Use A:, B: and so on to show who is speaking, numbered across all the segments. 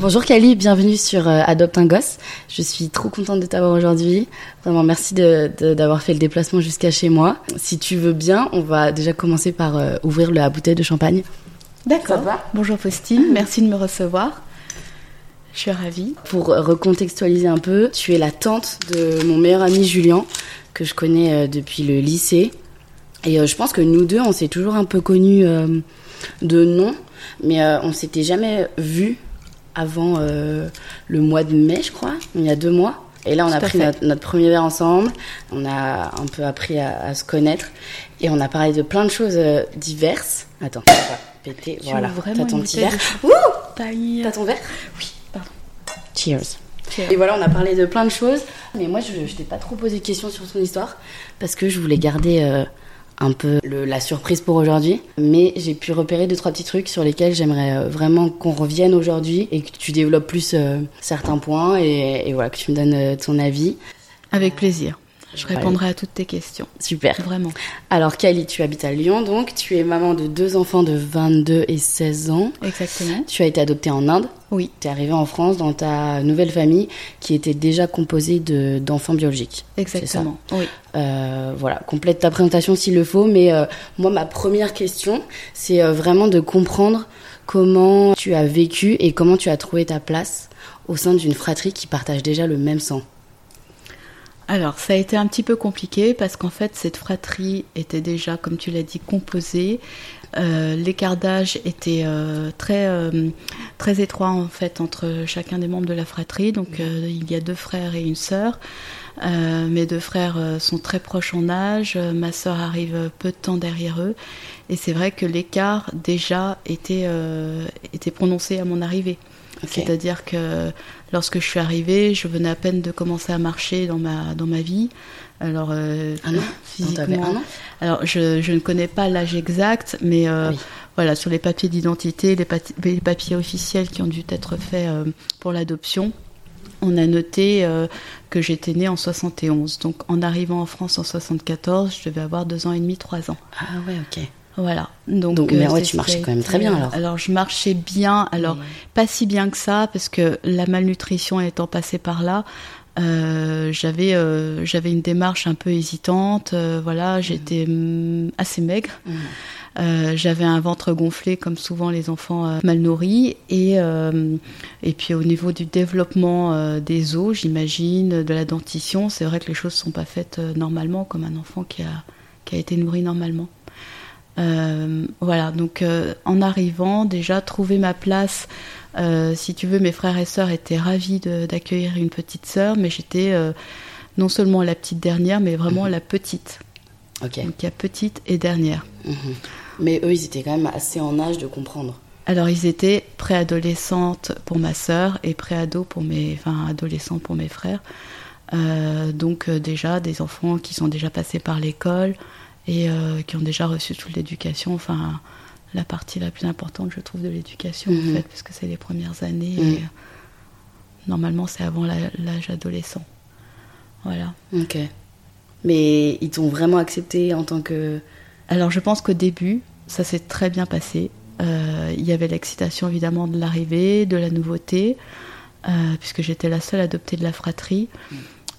A: Bonjour Kali, bienvenue sur euh, Adopte un gosse. Je suis trop contente de t'avoir aujourd'hui. Vraiment merci d'avoir fait le déplacement jusqu'à chez moi. Si tu veux bien, on va déjà commencer par euh, ouvrir la bouteille de champagne.
B: D'accord. Bonjour Faustine, merci de me recevoir. Je suis ravie.
A: Pour recontextualiser un peu, tu es la tante de mon meilleur ami Julien, que je connais euh, depuis le lycée. Et je pense que nous deux, on s'est toujours un peu connus de nom, mais on s'était jamais vus avant euh, le mois de mai, je crois, il y a deux mois. Et là, on a pris notre, premier verre ensemble, on a un peu appris à, se connaître et on a parlé de plein de choses euh, diverses. Attends, on va péter. voilà, t'as ton petit verre. Ouh T'as ton verre
B: Oui, pardon.
A: Cheers. Et voilà, on a parlé de plein de choses. Mais moi, je, je t'ai pas trop posé de questions sur ton histoire parce que je voulais garder euh, un peu la surprise pour aujourd'hui. Mais j'ai pu repérer deux, trois petits trucs sur lesquels j'aimerais euh, vraiment qu'on revienne aujourd'hui et que tu développes plus euh, certains points et, voilà, que tu me donnes euh, ton avis.
B: Avec plaisir. Je répondrai à toutes tes questions.
A: Super.
B: Vraiment.
A: Alors, Kali, tu habites à Lyon, donc tu es maman de deux enfants de 22 et 16 ans.
B: Exactement.
A: Tu as été adoptée en Inde.
B: Oui.
A: Tu es arrivée en France dans ta nouvelle famille qui était déjà composée d'enfants biologiques.
B: Exactement.
A: Oui. Euh, voilà, complète ta présentation s'il le faut, mais euh, moi, ma première question, c'est euh, vraiment de comprendre comment tu as vécu et comment tu as trouvé ta place au sein d'une fratrie qui partage déjà le même sang.
B: Alors, ça a été un petit peu compliqué parce qu'en fait, cette fratrie était déjà, comme tu l'as dit, composée. Euh, L'écart d'âge était euh, très, euh, très étroit en fait entre chacun des membres de la fratrie. Donc, il y a deux frères et une sœur. mes deux frères sont très proches en âge. Ma sœur arrive peu de temps derrière eux. Et c'est vrai que l'écart déjà était, était prononcé à mon arrivée. C'est-à-dire que lorsque je suis arrivée, je venais à peine de commencer à marcher dans ma, dans ma vie. Alors,
A: euh, un an?
B: Physiquement. alors, je, je, ne connais pas l'âge exact, mais euh, voilà, sur les papiers d'identité, les, papiers officiels qui ont dû être faits euh, pour l'adoption, on a noté euh, que j'étais née en 71. Donc, en arrivant en France en 74, je devais avoir deux ans et demi, trois ans.
A: Ah ouais, ok.
B: Voilà.
A: Donc, mais euh, ouais, tu marchais quand même très bien alors.
B: Alors je marchais bien, alors pas si bien que ça, parce que la malnutrition étant passée par là, euh, j'avais euh, j'avais une démarche un peu hésitante. voilà, j'étais mm, assez maigre. j'avais un ventre gonflé comme souvent les enfants mal nourris et et puis au niveau du développement des os, j'imagine, de la dentition, c'est vrai que les choses sont pas faites normalement comme un enfant qui a qui a été nourri normalement. Euh, voilà, donc euh, en arrivant, déjà trouver ma place. Euh, si tu veux, mes frères et sœurs étaient ravis d'accueillir une petite sœur, mais j'étais non seulement la petite dernière, mais vraiment mhm. la petite.
A: Ok.
B: Donc il y a petite et dernière.
A: Mhm. Mais eux, ils étaient quand même assez en âge de comprendre.
B: Alors ils étaient préadolescentes pour ma sœur et préado pour mes, enfin adolescents pour mes frères. donc déjà des enfants qui sont déjà passés par l'école, et euh, qui ont déjà reçu toute l'éducation, enfin la partie la plus importante, je trouve, de l'éducation, en mhm. fait, parce que c'est les premières années. Mhm. Et, euh, normalement, c'est avant l'âge adolescent. Voilà.
A: Ok. Mais ils t'ont vraiment accepté en tant que.
B: Alors, je pense qu'au début, ça s'est très bien passé. Euh, il y avait l'excitation, évidemment, de l'arrivée, de la nouveauté, puisque j'étais la seule adoptée de la fratrie. Mhm.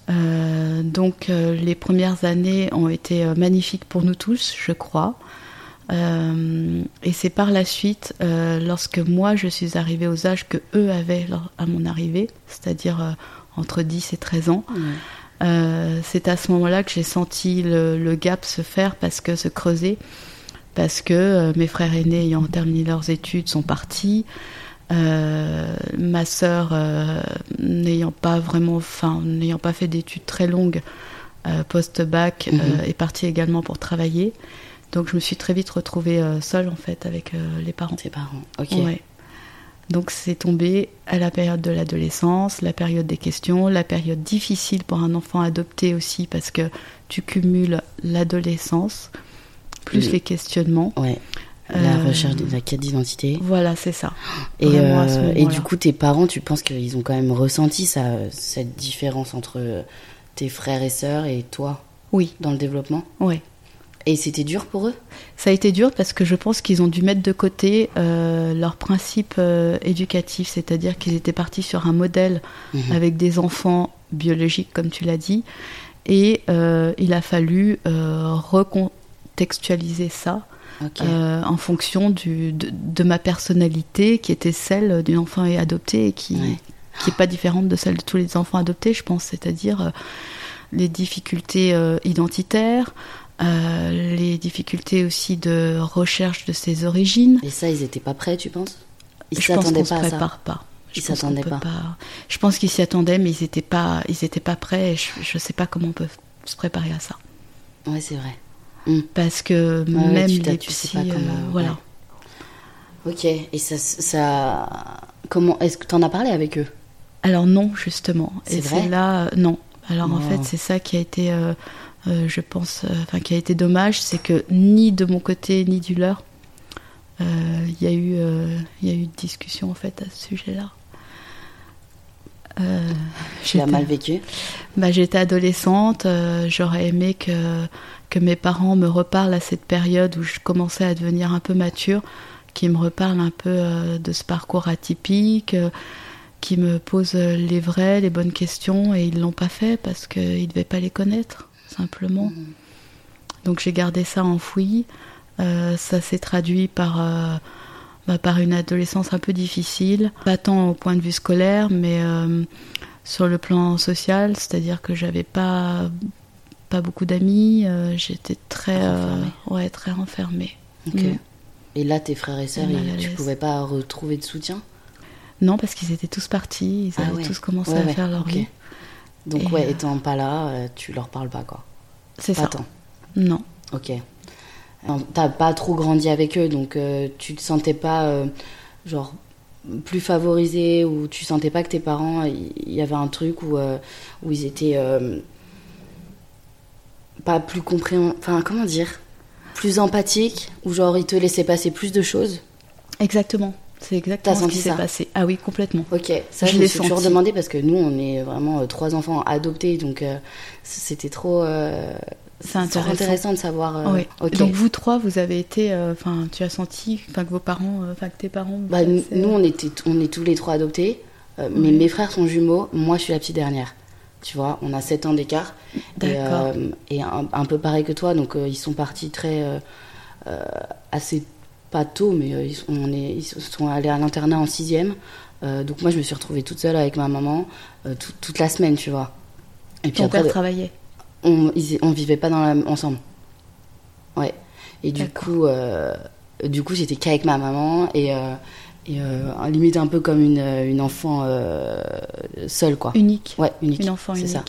B: Euh, donc euh, les premières années ont été euh, magnifiques pour nous tous, je crois. et c'est par la suite, lorsque moi je suis arrivée aux âges que eux avaient à mon arrivée, c'est-à-dire entre 10 et 13 ans, c'est à ce moment-là que j'ai senti le, le, gap se faire, parce que se creuser, parce que mes frères aînés ayant terminé leurs études sont partis. Euh, ma sœur, euh, n'ayant pas vraiment, enfin, n'ayant pas fait d'études très longues euh, post-bac, mhm. est partie également pour travailler. Donc je me suis très vite retrouvée seule en fait avec les parents.
A: Tes parents, ok.
B: Donc c'est tombé à la période de l'adolescence, la période des questions, la période difficile pour un enfant adopté aussi parce que tu cumules l'adolescence plus les questionnements.
A: Ouais. La euh, recherche de la quête d'identité.
B: Voilà, c'est ça.
A: Et, euh, et du coup, tes parents, tu penses qu'ils ont quand même ressenti ça, cette différence entre tes frères et sœurs et toi
B: Oui.
A: Dans le développement?
B: Oui.
A: Et c'était dur pour eux?
B: Ça a été dur parce que je pense qu'ils ont dû mettre de côté euh, leur principe euh, éducatif, c'est-à-dire qu'ils étaient partis sur un modèle
A: Mhm.
B: avec des enfants biologiques, comme tu l'as dit, et il a fallu recontextualiser ça Euh, en fonction du, de, de ma personnalité, qui était celle d'un enfant adopté et qui
A: Ouais.
B: qui est pas différente de celle de tous les enfants adoptés, je pense, c'est-à-dire euh, les difficultés euh, identitaires, les difficultés aussi de recherche de ses origines.
A: Et ça, ils étaient pas prêts, tu penses? Ils
B: je pense
A: s'attendaient
B: qu'on se
A: pas à ça
B: prépare pas. Je
A: Ils s'attendaient pas.
B: Je pense qu'ils s'y attendaient, mais ils n'étaient pas, ils étaient pas prêts. Et je, je sais pas comment on peut se préparer à ça,
A: Ouais, c'est vrai.
B: Parce que même
A: tu
B: les
A: tu sais
B: psy,
A: pas
B: euh,
A: comment-
B: voilà.
A: Ok. Et ça, ça, comment Est-ce que t'en as parlé avec eux?
B: Alors non, justement.
A: C'est
B: Et
A: vrai?
B: là, euh, non. Alors en fait, c'est ça qui a été, euh, euh, je pense, euh, enfin qui a été dommage, c'est que ni de mon côté ni du leur, il y a eu, il y a eu de discussion en fait à ce sujet-là. Euh,
A: Tu l'as mal vécu?
B: Bah, j'étais adolescente, euh, j'aurais aimé que, que mes parents me reparlent à cette période où je commençais à devenir un peu mature, qui me reparlent un peu euh, de ce parcours atypique, euh, qui me posent euh, les vraies, les bonnes questions, et ils l'ont pas fait parce qu'ils ne devaient pas les connaître, simplement.
A: Mhm.
B: Donc j'ai gardé ça enfoui. Euh, ça s'est traduit par, bah, par une adolescence un peu difficile, pas tant au point de vue scolaire, mais sur le plan social, c'est-à-dire que j'avais pas pas beaucoup d'amis, euh, j'étais très euh,
A: Renfermée.
B: ouais très renfermée.
A: Ok.
B: Mm.
A: Et là, tes frères et sœurs, tu pouvais pas retrouver de soutien?
B: Non, parce qu'ils étaient tous partis, ils
A: Ah
B: avaient
A: ouais.
B: tous commencé
A: Ouais,
B: à
A: ouais,
B: faire leur vie.
A: Donc,
B: Et,
A: ouais,
B: euh,
A: étant pas là, tu leur parles pas, quoi.
B: C'est
A: Pas
B: ça.
A: tant.
B: Non.
A: Ok. T'as pas trop grandi avec eux, donc euh, tu te sentais pas, euh, genre, plus favorisé ou tu sentais pas que tes parents, il y, avait un truc où, euh, où ils étaient pas plus compréhensifs, enfin, comment dire Plus empathiques, ou genre ils te laissaient passer plus de choses
B: Exactement. C'est exactement ce qui
A: senti
B: s'est
A: ça
B: passé. Ah oui, complètement.
A: Ok, ça
B: Je
A: je, me
B: l'ai
A: suis toujours demandé parce que nous on est vraiment euh, trois enfants adoptés donc euh, c'était trop, euh,
B: C'est intéressant.
A: intéressant de savoir. ok.
B: Donc vous trois, vous avez été, enfin, tu as senti, enfin que vos parents, enfin que tes parents.
A: Bah, nous, on était on est tous les trois adoptés mais
B: Oui.
A: mes frères sont jumeaux, moi je suis la petite dernière. Tu vois, on a 7 ans d'écart. Et, euh, et un, un peu pareil que toi, donc euh, ils sont partis très. euh, assez. pas tôt, mais ils, sont, on est, ils sont allés à l'internat en 6ème. donc moi je me suis retrouvée toute seule avec ma maman tout- toute la semaine, tu vois. Et puis
B: Ton
A: après,
B: père travaillait.
A: on, ils- on vivait pas dans la, ensemble. Ouais. Et du coup, du coup, j'étais qu'avec ma maman et, et euh, limite un peu comme une, une enfant euh, seule, quoi.
B: Unique.
A: Ouais, unique.
B: Une enfant
A: c'est
B: unique.
A: ça.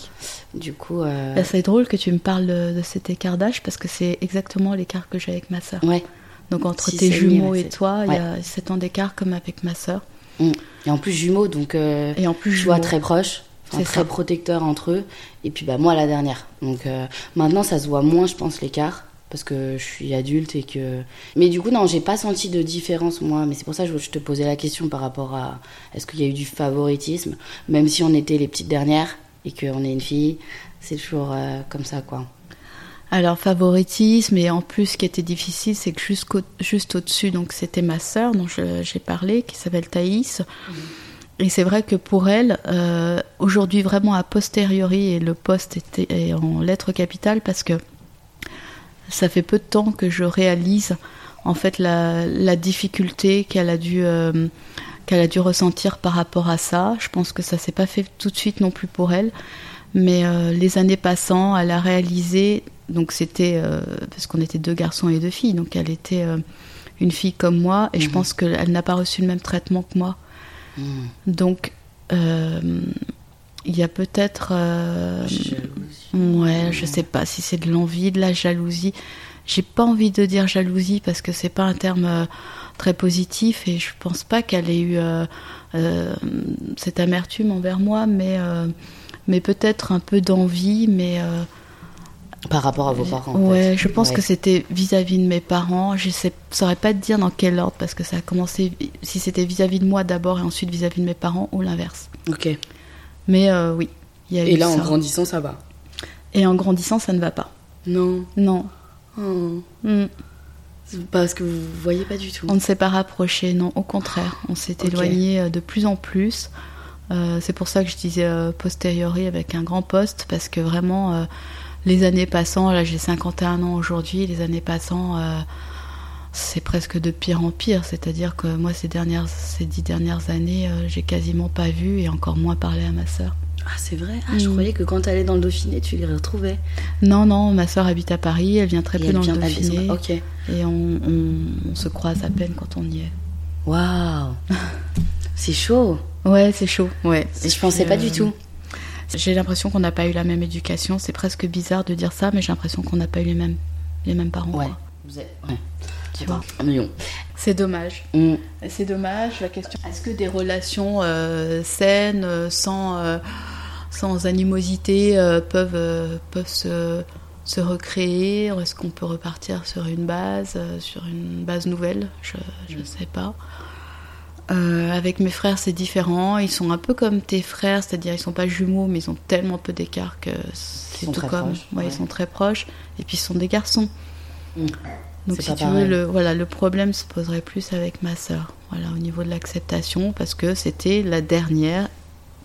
A: Du coup, euh,
B: Bah, c'est drôle que tu me parles de, de cet écart d'âge parce que c'est exactement l'écart que j'ai avec ma sœur.
A: ouais.
B: Donc entre tes jumeaux et
A: c'est-
B: toi, il y a 7 ans d'écart comme avec ma sœur.
A: Mm. Et en plus jumeaux, donc euh,
B: Et en plus, jumeaux.
A: très proches, enfin,
B: C'est
A: très
B: ça.
A: protecteurs entre eux. Et puis bah moi la dernière. Donc euh, maintenant ça se voit moins, je pense l'écart parce que je suis adulte et que. Mais du coup non, j'ai pas senti de différence moi. Mais c'est pour ça que je, te posais la question par rapport à est-ce qu'il y a eu du favoritisme, même si on était les petites dernières et qu'on est une fille, c'est toujours euh, comme ça quoi.
B: Alors favoritisme et en plus ce qui était difficile c'est que jusqu'au- juste au-dessus donc c'était ma sœur dont je- j'ai parlé qui s'appelle Thaïs et c'est vrai que pour elle euh, aujourd'hui vraiment a posteriori et le poste était est en lettres capitales parce que ça fait peu de temps que je réalise en fait la, la difficulté qu'elle a dû euh, qu'elle a dû ressentir par rapport à ça. Je pense que ça s'est pas fait tout de suite non plus pour elle, mais euh, les années passant, elle a réalisé. Donc c'était euh, parce qu'on était deux garçons et deux filles, donc elle était une fille comme moi, et je
A: Mhm.
B: pense qu'elle n'a pas reçu le même traitement que moi.
A: Mm.
B: Donc il y a peut-être euh,
A: Jalousie.
B: Ouais, je sais pas si c'est de l'envie, de la jalousie. J'ai pas envie de dire jalousie parce que c'est pas un terme euh, très positif et je pense pas qu'elle ait eu euh, euh, cette amertume envers moi, mais, euh, mais peut-être un peu d'envie, mais euh,
A: Par rapport à vos parents. en
B: ouais,
A: fait.
B: je pense
A: Ouais.
B: que c'était vis-à-vis de mes parents. Je sais, saurais pas te dire dans quel ordre parce que ça a commencé si c'était vis-à-vis de moi d'abord et ensuite vis-à-vis de mes parents ou l'inverse.
A: Ok.
B: Mais euh, oui, il y a
A: Et
B: eu
A: là en grandissant ça va.
B: Et en grandissant, ça ne va pas.
A: Non.
B: Non.
A: Oh.
B: Mm.
A: Parce que vous voyez pas du tout.
B: On ne s'est pas rapproché, non, au contraire. On s'est éloigné euh, de plus en plus. Euh, c'est pour ça que je disais euh, posteriori avec un grand poste, parce que vraiment, euh, les années passant, là j'ai 51 ans aujourd'hui, les années passant, c'est presque de pire en pire. C'est-à-dire que moi, ces, dernières, ces dix dernières années, euh, j'ai quasiment pas vu et encore moins parlé à ma sœur.
A: Ah, c'est vrai? Ah, je
B: Mm.
A: croyais que quand t'allais dans le Dauphiné, tu les retrouvais.
B: Non, non, ma sœur habite à Paris, elle vient très
A: Et
B: peu
A: elle
B: dans le
A: elle
B: Dauphiné,
A: Ok.
B: et on, on- on se croise à peine quand on y est.
A: Waouh C'est chaud.
B: Ouais, c'est chaud. Ouais.
A: Et je pensais pas
B: Euh,
A: du tout.
B: J'ai l'impression qu'on n'a pas eu la même éducation. C'est presque bizarre de dire ça, mais j'ai l'impression qu'on n'a pas eu les mêmes, les mêmes parents.
A: Ouais.
B: quoi.
A: Vous êtes... ouais.
B: Tu vois. C'est dommage.
A: Mm.
B: C'est dommage. La question. Est-ce que des relations euh, saines, euh, sans, euh, sans animosité, euh, peuvent, euh, peuvent se, se recréer? Est-ce qu'on peut repartir sur une base, euh, sur une base nouvelle? Je ne sais pas. Euh, avec mes frères, c'est différent. Ils sont un peu comme tes frères, c'est-à-dire ils sont pas jumeaux, mais ils ont tellement peu d'écart que c'est tout comme.
A: proches,
B: Ouais,
A: ouais.
B: Ils sont très proches. Et puis ils sont des garçons.
A: Mm.
B: Donc si tu
A: pareil.
B: veux, le, voilà, le problème se poserait plus avec ma sœur. Voilà, au niveau de l'acceptation, parce que c'était la dernière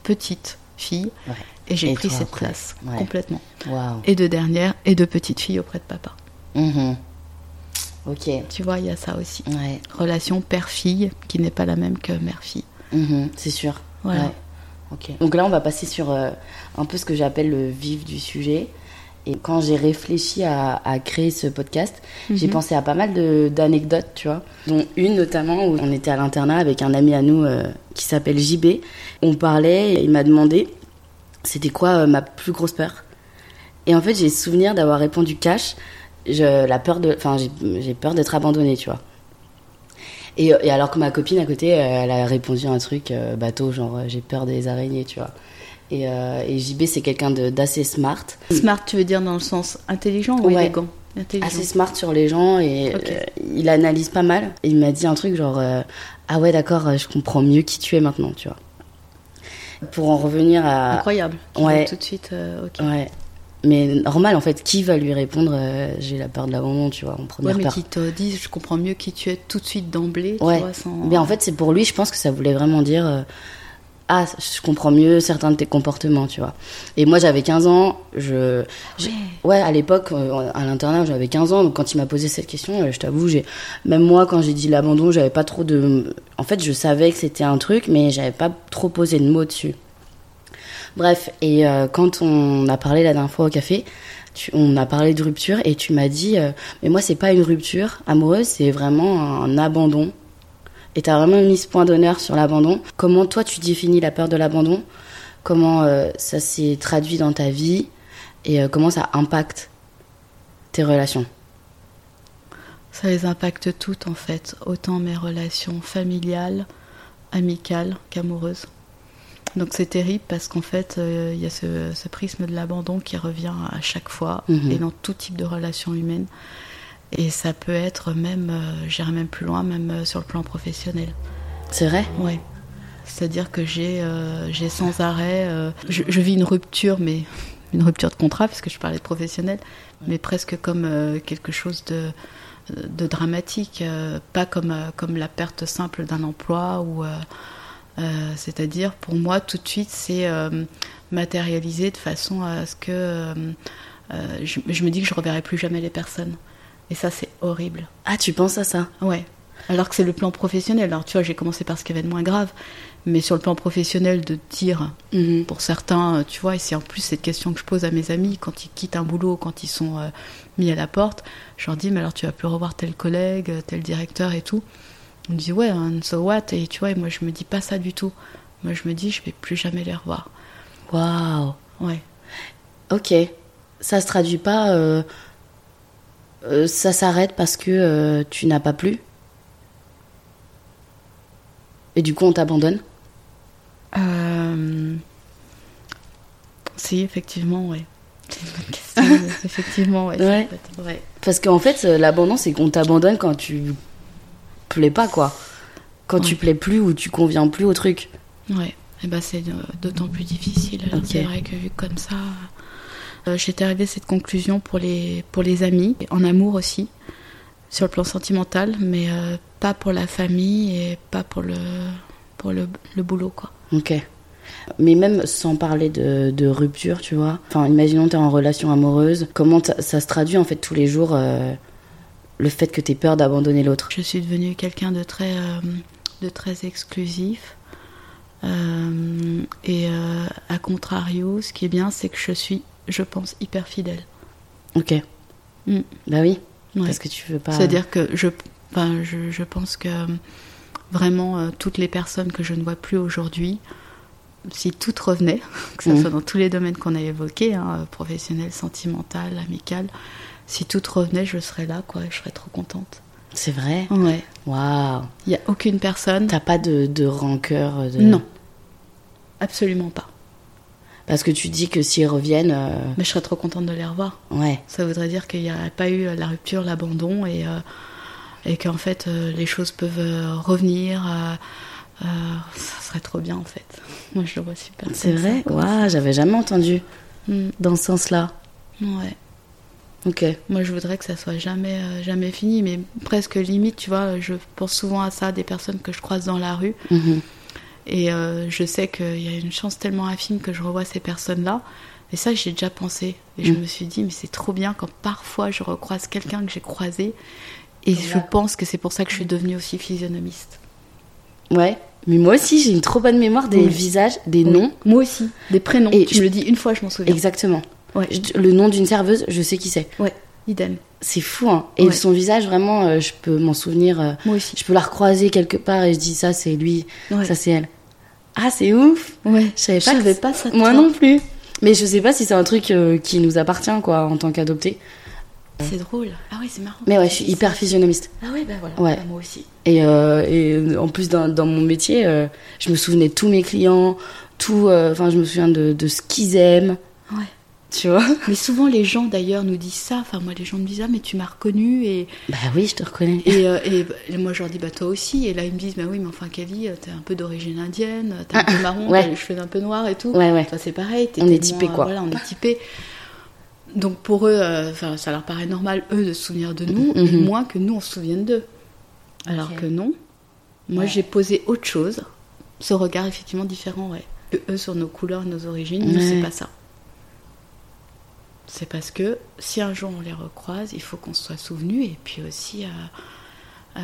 B: petite fille.
A: Ouais.
B: Et j'ai pris cette
A: après.
B: place
A: Ouais.
B: complètement. Et de dernière et de petite fille auprès de papa.
A: Mhm. Ok.
B: Tu vois, il y a ça aussi.
A: Ouais.
B: Relation père-fille qui n'est pas la même que mère-fille.
A: Mhm, C'est sûr.
B: Voilà.
A: Ok. Donc là, on va passer sur euh, un peu ce que j'appelle le vif du sujet. Et quand j'ai réfléchi à, à créer ce podcast, j'ai
B: Mhm.
A: pensé à pas mal d'anecdotes, tu vois. Dont une notamment où on était à l'internat avec un ami à nous euh, qui s'appelle JB. On parlait et il m'a demandé c'était quoi euh, ma plus grosse peur? Et en fait, j'ai souvenir d'avoir répondu cash. Je, la peur de, enfin, j'ai- peur d'être abandonnée, tu vois. Et, et alors que ma copine à côté, euh, elle a répondu un truc euh, bateau, genre j'ai peur des araignées, tu vois. Et, euh, et JB, c'est quelqu'un d'assez smart.
B: Smart, tu veux dire dans le sens intelligent ou
A: Ouais.
B: élégant?
A: Assez smart sur les gens et euh, il analyse pas mal. Et il m'a dit un truc genre euh, Ah ouais, d'accord, je comprends mieux qui tu es maintenant, tu vois. Pour en revenir à.
B: Incroyable. Tu
A: Ouais.
B: tout de suite. ok.
A: Ouais. Mais normal, en fait, qui va lui répondre J'ai la peur de l'abandon, tu vois, en
B: Ouais,
A: première
B: mais
A: peur.
B: qui te disent, je comprends mieux qui tu es tout de suite d'emblée. tu
A: Ouais.
B: vois, sans-
A: Mais en fait, c'est pour lui, je pense que ça voulait vraiment dire Ah, je comprends mieux certains de tes comportements, tu vois. Et moi, j'avais 15 ans, je. j'ai- Ouais, à l'époque, euh, à l'internat, j'avais 15 ans, donc quand il m'a posé cette question, euh, je t'avoue, j'ai. Même moi, quand j'ai dit l'abandon, j'avais pas trop de. En fait, je savais que c'était un truc, mais j'avais pas trop posé de mots dessus. Bref, et euh, quand on a parlé la dernière fois au café, tu- on a parlé de rupture et tu m'as dit, euh, mais moi c'est pas une rupture amoureuse, c'est vraiment un abandon. Et t'as vraiment mis ce point d'honneur sur l'abandon. Comment toi tu définis la peur de l'abandon? Comment euh, ça s'est traduit dans ta vie? Et euh, comment ça impacte tes relations?
B: Ça les impacte toutes en fait, autant mes relations familiales, amicales qu'amoureuses. Donc c'est terrible parce qu'en fait, euh, il y a ce, ce prisme de l'abandon qui revient à chaque fois
A: Mhm.
B: et dans tout type de relations humaines. Et ça peut être même, euh, j'irai même plus loin, même euh, sur le plan professionnel.
A: C'est vrai?
B: Ouais. C'est-à-dire que j'ai euh, sans arrêt. euh, je, je vis une rupture, mais une rupture de contrat, puisque je parlais de professionnel, mais presque comme euh, quelque chose de, de dramatique, pas comme, comme la perte simple d'un emploi ou. C'est-à-dire, pour moi, tout de suite, c'est matérialisé de façon à ce que je, je me dis que je reverrai plus jamais les personnes. Et ça, c'est horrible.
A: Ah, tu penses à ça
B: Ouais. Alors que c'est le plan professionnel. Alors tu vois, j'ai commencé par ce qui avait de moins grave, mais sur le plan professionnel, de dire,
A: Mhm.
B: pour certains, euh, tu vois, et c'est en plus cette question que je pose à mes amis quand ils quittent un boulot, quand ils sont euh, mis à la porte, je leur dis, mais alors tu vas plus revoir tel collègue, tel directeur et tout. On me dit, ouais, and so what? Et tu vois, et moi je me dis pas ça du tout. Moi je me dis, je vais plus jamais les revoir.
A: Waouh
B: Ouais.
A: Ok. Ça se traduit pas. euh, euh, ça s'arrête parce que euh, tu n'as pas plu Et du coup, on t'abandonne
B: Euh... Si, effectivement, ouais. C'est une bonne question. effectivement, ouais. être.
A: Parce qu'en fait, euh, l'abandon, c'est qu'on t'abandonne quand tu plais pas, quoi. Quand tu plais plus ou tu conviens plus au truc.
B: Ouais, et ben c'est d'autant plus difficile. C'est vrai que vu comme ça, J'étais arrivée à cette conclusion pour les, pour les amis, en amour aussi, sur le plan sentimental, mais euh, pas pour la famille et pas pour le, pour le, le boulot, quoi.
A: Ok. Mais même sans parler de, de rupture, tu vois. Enfin, imaginons t'es en relation amoureuse. Comment ça, se traduit en fait tous les jours euh, le fait que t'aies peur d'abandonner l'autre?
B: Je suis devenue quelqu'un de très, euh, de très exclusif. Euh, et euh, à contrario, ce qui est bien, c'est que je suis, je pense, hyper fidèle.
A: Ok.
B: Mm.
A: Bah oui.
B: Ouais.
A: Parce que tu veux pas.
B: C'est-à-dire que je, enfin, je, je pense que euh, vraiment euh, toutes les personnes que je ne vois plus aujourd'hui, si toutes revenaient, que ce
A: Mhm.
B: soit dans tous les domaines qu'on a évoqués, hein, professionnel, sentimental, amical, si toutes revenaient, je serais là, quoi, je serais trop contente.
A: C'est vrai?
B: Ouais.
A: Waouh.
B: Il n'y a aucune personne.
A: T'as pas de, de rancœur de...
B: Non. Absolument pas.
A: Parce que tu dis que s'ils reviennent, euh,
B: Mais je serais trop contente de les revoir.
A: ouais.
B: Ça voudrait dire qu'il n'y aurait pas eu euh, la rupture, l'abandon et, euh, et qu'en fait euh, les choses peuvent revenir. ça serait trop bien en fait. Moi je le vois super.
A: C'est vrai? Waouh, j'avais jamais entendu
B: Mm,
A: dans ce sens-là.
B: ouais.
A: Ok.
B: Moi je voudrais que ça soit jamais, jamais fini, mais presque limite, tu vois. Je pense souvent à ça des personnes que je croise dans la rue
A: Mhm.
B: Et euh, je sais qu'il y a une chance tellement infime que je revois ces personnes-là. Et ça, j'ai déjà pensé. Et je
A: Mm.
B: me suis dit, mais c'est trop bien quand parfois je recroise quelqu'un que j'ai croisé. Et je pense que c'est pour ça que je suis devenue aussi physionomiste.
A: Ouais. Mais moi aussi, j'ai une trop bonne mémoire des
B: Oui.
A: visages, des noms.
B: Moi aussi. Des prénoms.
A: Et
B: tu
A: je-
B: me le dis une fois, je m'en souviens.
A: Exactement.
B: Ouais.
A: Je- Le nom d'une serveuse, je sais qui c'est.
B: Ouais, idem.
A: C'est fou, hein. Et
B: Ouais.
A: son visage, vraiment, euh, je peux m'en souvenir. euh,
B: Moi aussi.
A: je peux la recroiser quelque part et je dis ça, c'est lui,
B: Ouais.
A: ça, c'est elle. Ah, c'est ouf.
B: Ouais.
A: Je savais pas.
B: savais pas ça.
A: Moi
B: toi.
A: non plus. Mais je sais pas si c'est un truc euh, qui nous appartient, quoi, en tant qu'adopté.
B: C'est drôle. Ah ouais, c'est marrant.
A: Mais ouais, je suis hyper physionomiste.
B: Ah ouais, bah voilà.
A: Ouais.
B: Bah, moi aussi.
A: Et, euh, et en plus, dans, dans mon métier, euh, je me souvenais de tous mes clients, tout. euh, Enfin, je me souviens de, de ce qu'ils aiment,
B: Ouais.
A: Tu vois.
B: Mais souvent, les gens d'ailleurs nous disent ça. Enfin, moi, les gens me disent Ah, mais tu m'as reconnu. Et,
A: Bah oui, je te reconnais.
B: et, euh, et, et moi, je leur dis Bah, toi aussi. Et là, ils me disent Bah oui, mais enfin, Kelly, t'es un peu d'origine indienne, t'es un peu marron,
A: ouais.
B: t'as les cheveux un peu noirs et tout.
A: Ouais, ouais.
B: Toi, c'est pareil. t'es
A: On est typé, quoi.
B: euh, Voilà, on est typé. Donc pour eux, euh, ça leur paraît normal, eux, de se souvenir de nous,
A: Mhm.
B: moins que nous, on se souvienne d'eux. Alors que non. Moi,
A: Ouais.
B: j'ai posé autre chose. Ce regard, effectivement, différent, ouais. Que eux, sur nos couleurs nos origines,
A: Ouais.
B: c'est pas ça. C'est parce que si un jour on les recroise, il faut qu'on se soit souvenu. Et puis aussi, euh, euh,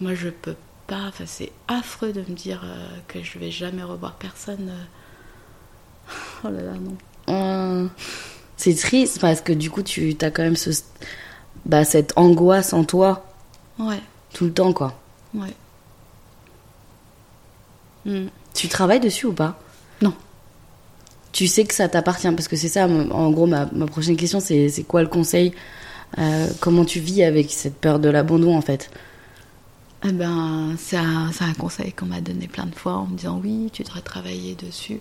B: moi, je peux pas. Enfin, c'est affreux de me dire euh, que je vais jamais revoir personne. Oh là là, non.
A: Euh, C'est triste parce que du coup, tu as quand même ce, bah, cette angoisse en toi
B: Ouais,
A: tout le temps, quoi.
B: ouais. Hmm.
A: Tu travailles dessus ou pas?
B: Non.
A: Tu sais que ça t'appartient parce que c'est ça, en gros, ma, ma prochaine question, c'est quoi le conseil Euh, Comment tu vis avec cette peur de l'abandon, en fait?
B: Eh ben, c'est un, c'est un conseil qu'on m'a donné plein de fois en me disant oui, tu devrais travailler dessus.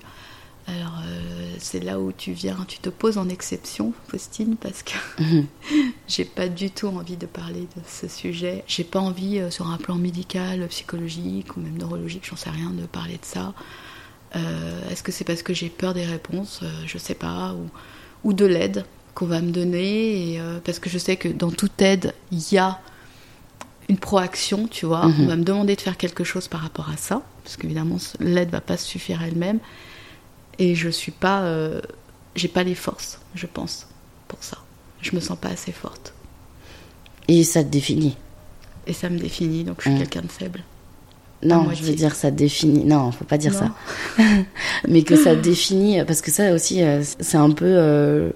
B: Alors, euh, c'est là où tu viens, tu te poses en exception, Faustine, parce que
A: Mhm.
B: j'ai pas du tout envie de parler de ce sujet. J'ai pas envie, euh, sur un plan médical, psychologique ou même neurologique, j'en sais rien, de parler de ça. Euh, Est-ce que c'est parce que j'ai peur des réponses Euh, Je sais pas. Ou, ou de l'aide qu'on va me donner. Et, euh, parce que je sais que dans toute aide, il y a une proaction, tu vois.
A: Mhm.
B: On va me demander de faire quelque chose par rapport à ça. Parce qu'évidemment, l'aide va pas suffire elle-même. Et je suis pas. j'ai pas les forces, je pense, pour ça. Je me sens pas assez forte.
A: Et ça te définit
B: Et ça me définit, donc je suis
A: Mhm.
B: quelqu'un de faible.
A: Non, je veux dire, ça définit. Non, faut pas dire
B: Non.
A: ça. Mais que ça définit, parce que ça aussi, euh, c'est un peu euh,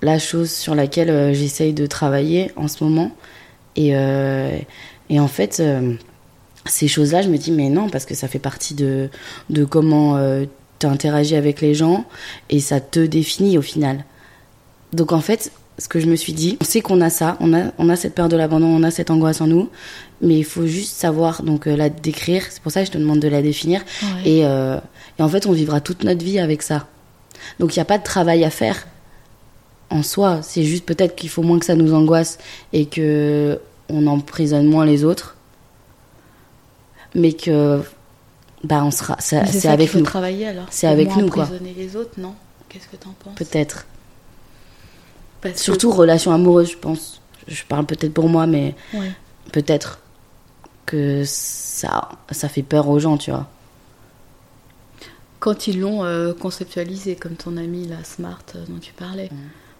A: la chose sur laquelle euh, j'essaye de travailler en ce moment. Et, euh, et en fait, euh, ces choses-là, je me dis, mais non, parce que ça fait partie de, de comment tu interagis avec les gens et ça te définit au final. Donc en fait, ce que je me suis dit, on sait qu'on a ça, on a, on a cette peur de l'abandon, on a cette angoisse en nous, mais il faut juste savoir donc euh, la décrire. C'est pour ça que je te demande de la définir.
B: Ouais.
A: Et, euh, et en fait, on vivra toute notre vie avec ça. Donc il n'y a pas de travail à faire en soi. C'est juste peut-être qu'il faut moins que ça nous angoisse et que on emprisonne moins les autres. Mais que bah on sera, c'est avec
B: faut
A: nous.
B: travailler alors.
A: C'est avec
B: moins
A: nous, quoi.
B: emprisonner les autres, non? Qu'est-ce que t'en penses?
A: Peut-être.
B: Parce que-
A: Surtout relation amoureuse, je pense. Je parle peut-être pour moi, mais
B: Ouais.
A: peut-être que ça, ça fait peur aux gens, tu vois.
B: Quand ils l'ont euh, conceptualisé, comme ton ami la Smart euh, dont tu parlais.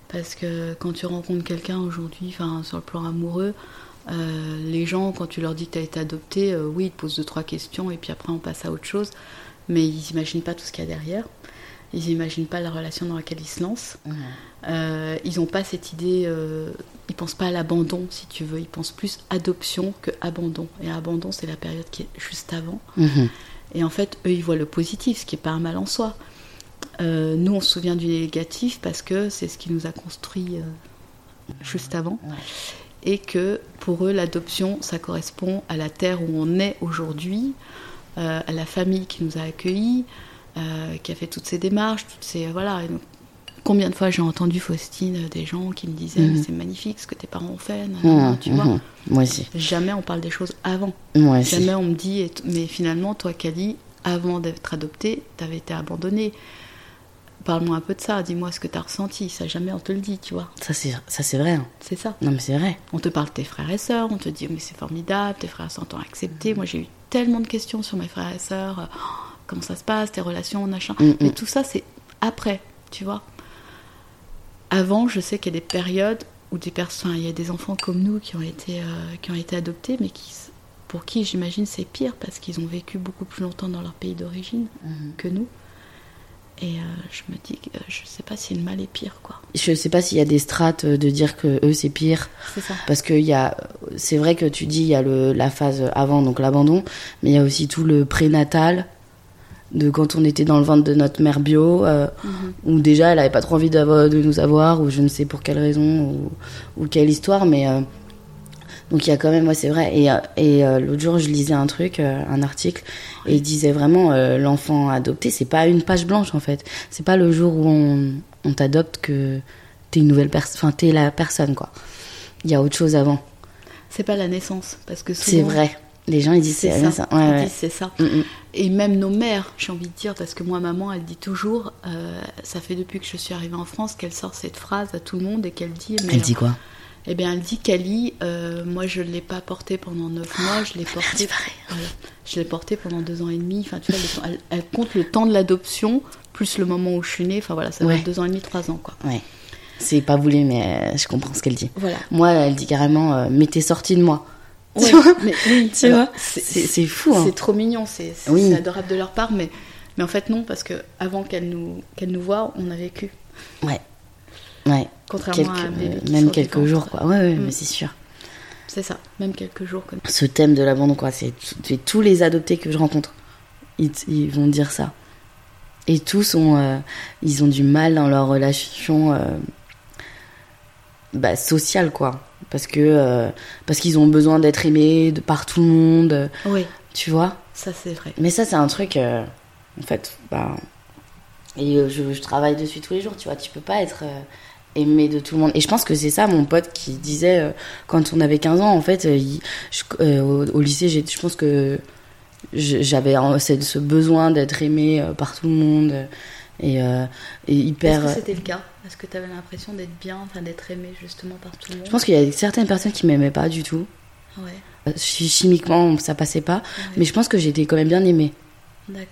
B: Parce que quand tu rencontres quelqu'un aujourd'hui, sur le plan amoureux, euh, les gens, quand tu leur dis que tu as été adopté, euh, oui, ils te posent deux, trois questions et puis après on passe à autre chose. Mais ils n'imaginent pas tout ce qu'il y a derrière. Ils n'imaginent pas la relation dans laquelle ils se lancent. Euh, ils n'ont pas cette idée, euh, ils pensent pas à l'abandon, si tu veux. Ils pensent plus adoption que abandon. Et abandon, c'est la période qui est juste avant.
A: Mhm.
B: Et en fait, eux, ils voient le positif, ce qui n'est pas un mal en soi. Euh, nous, on se souvient du négatif parce que c'est ce qui nous a construit euh, juste avant. Et que pour eux, l'adoption, ça correspond à la terre où on est aujourd'hui, à la famille qui nous a accueillis, euh, qui a fait toutes ces démarches, toutes ces voilà. Et donc, combien de fois j'ai entendu Faustine euh, des gens qui me disaient. Mais c'est magnifique ce que tes parents ont fait,
A: Mhm,
B: tu vois.
A: mhm. Moi aussi.
B: Jamais on parle des choses avant.
A: Moi aussi.
B: Jamais on me dit, mais finalement, toi, Kali, avant d'être adoptée, t'avais été abandonnée. Parle-moi un peu de ça, dis-moi ce que t'as ressenti. Ça, jamais on te le dit, tu vois.
A: Ça, c'est, ça, c'est vrai. hein.
B: C'est ça.
A: Non, mais c'est vrai.
B: On te parle de tes frères et sœurs, on te dit, mais c'est formidable, tes frères et sœurs t'ont accepté. Moi, j'ai eu tellement de questions sur mes frères et sœurs. euh, oh, comment ça se passe, tes relations, machin.
A: Mm, mm.
B: Mais tout ça, c'est après, tu vois. Avant, je sais qu'il y a des périodes où des personnes, il y a des enfants comme nous qui ont été, euh, qui ont été adoptés, mais qui, pour qui, j'imagine, c'est pire parce qu'ils ont vécu beaucoup plus longtemps dans leur pays d'origine
A: Mhm.
B: que nous. Et euh, je me dis que euh, je sais pas si le mal est pire, quoi.
A: Je sais pas s'il y a des strates de dire que eux, c'est pire.
B: C'est ça.
A: Parce que il y a, c'est vrai que tu dis, il y a le, la phase avant, donc l'abandon, mais il y a aussi tout le prénatal, de quand on était dans le ventre de notre mère bio, euh,
B: Mhm.
A: où déjà elle avait pas trop envie de nous avoir, ou je ne sais pour quelle raison, ou, ou quelle histoire, mais euh, donc il y a quand même, ouais, c'est vrai. Et, euh, et euh, l'autre jour, je lisais un truc, un article, et il disait vraiment, l'enfant adopté, c'est pas une page blanche en fait. C'est pas le jour où on, on t'adopte que t'es une nouvelle personne, enfin t'es la personne quoi. Il y a autre chose avant.
B: C'est pas la naissance, parce que
A: C'est vrai. Les gens ils disent
B: C'est ça.
A: ça. Ouais,
B: Ils
A: ouais.
B: disent c'est ça.
A: Mm, mm.
B: Et même nos mères, j'ai envie de dire, parce que moi, maman, elle dit toujours, euh, ça fait depuis que je suis arrivée en France qu'elle sort cette phrase à tout le monde et qu'elle dit. mais,
A: Elle dit quoi?
B: Eh bien, elle dit Kali, euh, moi, je ne l'ai pas portée pendant neuf mois, je l'ai
A: pareil.
B: Voilà. Je l'ai portée pendant deux ans et demi. Enfin, tu vois, elle, elle compte le temps de l'adoption plus le moment où je suis née. Enfin voilà, ça
A: Ouais.
B: va être deux ans et demi, trois ans, quoi.
A: Ouais. C'est pas voulu, mais euh, je comprends ce qu'elle dit.
B: Voilà.
A: Moi, elle dit carrément, euh, mais t'es sortie de moi.
B: Ouais,
A: Tu vois
B: mais oui,
A: Tu
B: alors,
A: vois
B: c'est-
A: fou. Hein.
B: C'est trop mignon, c'est
A: Oui.
B: adorable de leur part, mais, mais en fait non, parce que avant qu'elle nous, qu'elle nous voie, on a vécu.
A: Ouais. Ouais.
B: Contrairement
A: Quelques-
B: à bébé
A: euh,
B: qui
A: même quelques jours, quoi. Ouais, ouais,
B: Mm.
A: mais c'est sûr.
B: C'est ça, même quelques jours comme
A: Ce thème de l'abandon, quoi, c'est c'est tous les adoptés que je rencontre. Ils, ils vont dire ça. Et tous ont, euh, ils ont du mal dans leur relation euh, bah, sociale, quoi. Parce que euh, parce qu'ils ont besoin d'être aimés de par tout le monde,
B: Oui,
A: tu vois?
B: ça c'est vrai.
A: Mais ça, c'est un truc, euh, en fait, bah, et euh, je, je travaille dessus tous les jours, tu vois. Tu peux pas être aimé de tout le monde. Et je pense que c'est ça, mon pote qui disait, quand on avait 15 ans, en fait, il- je- au, au lycée, je pense que j'avais ce, besoin d'être aimé par tout le monde. Euh, et, euh, et
B: Est-ce
A: hyper.
B: que
A: euh,
B: c'était le cas? Est-ce que tu avais l'impression d'être bien, enfin d'être aimé justement par tout le monde?
A: Je pense qu'il y a certaines personnes qui m'aimaient pas du tout.
B: Ouais,
A: Euh, chi- Chimiquement, ça passait pas.
B: ouais,
A: Mais je pense que j'étais quand même bien aimée.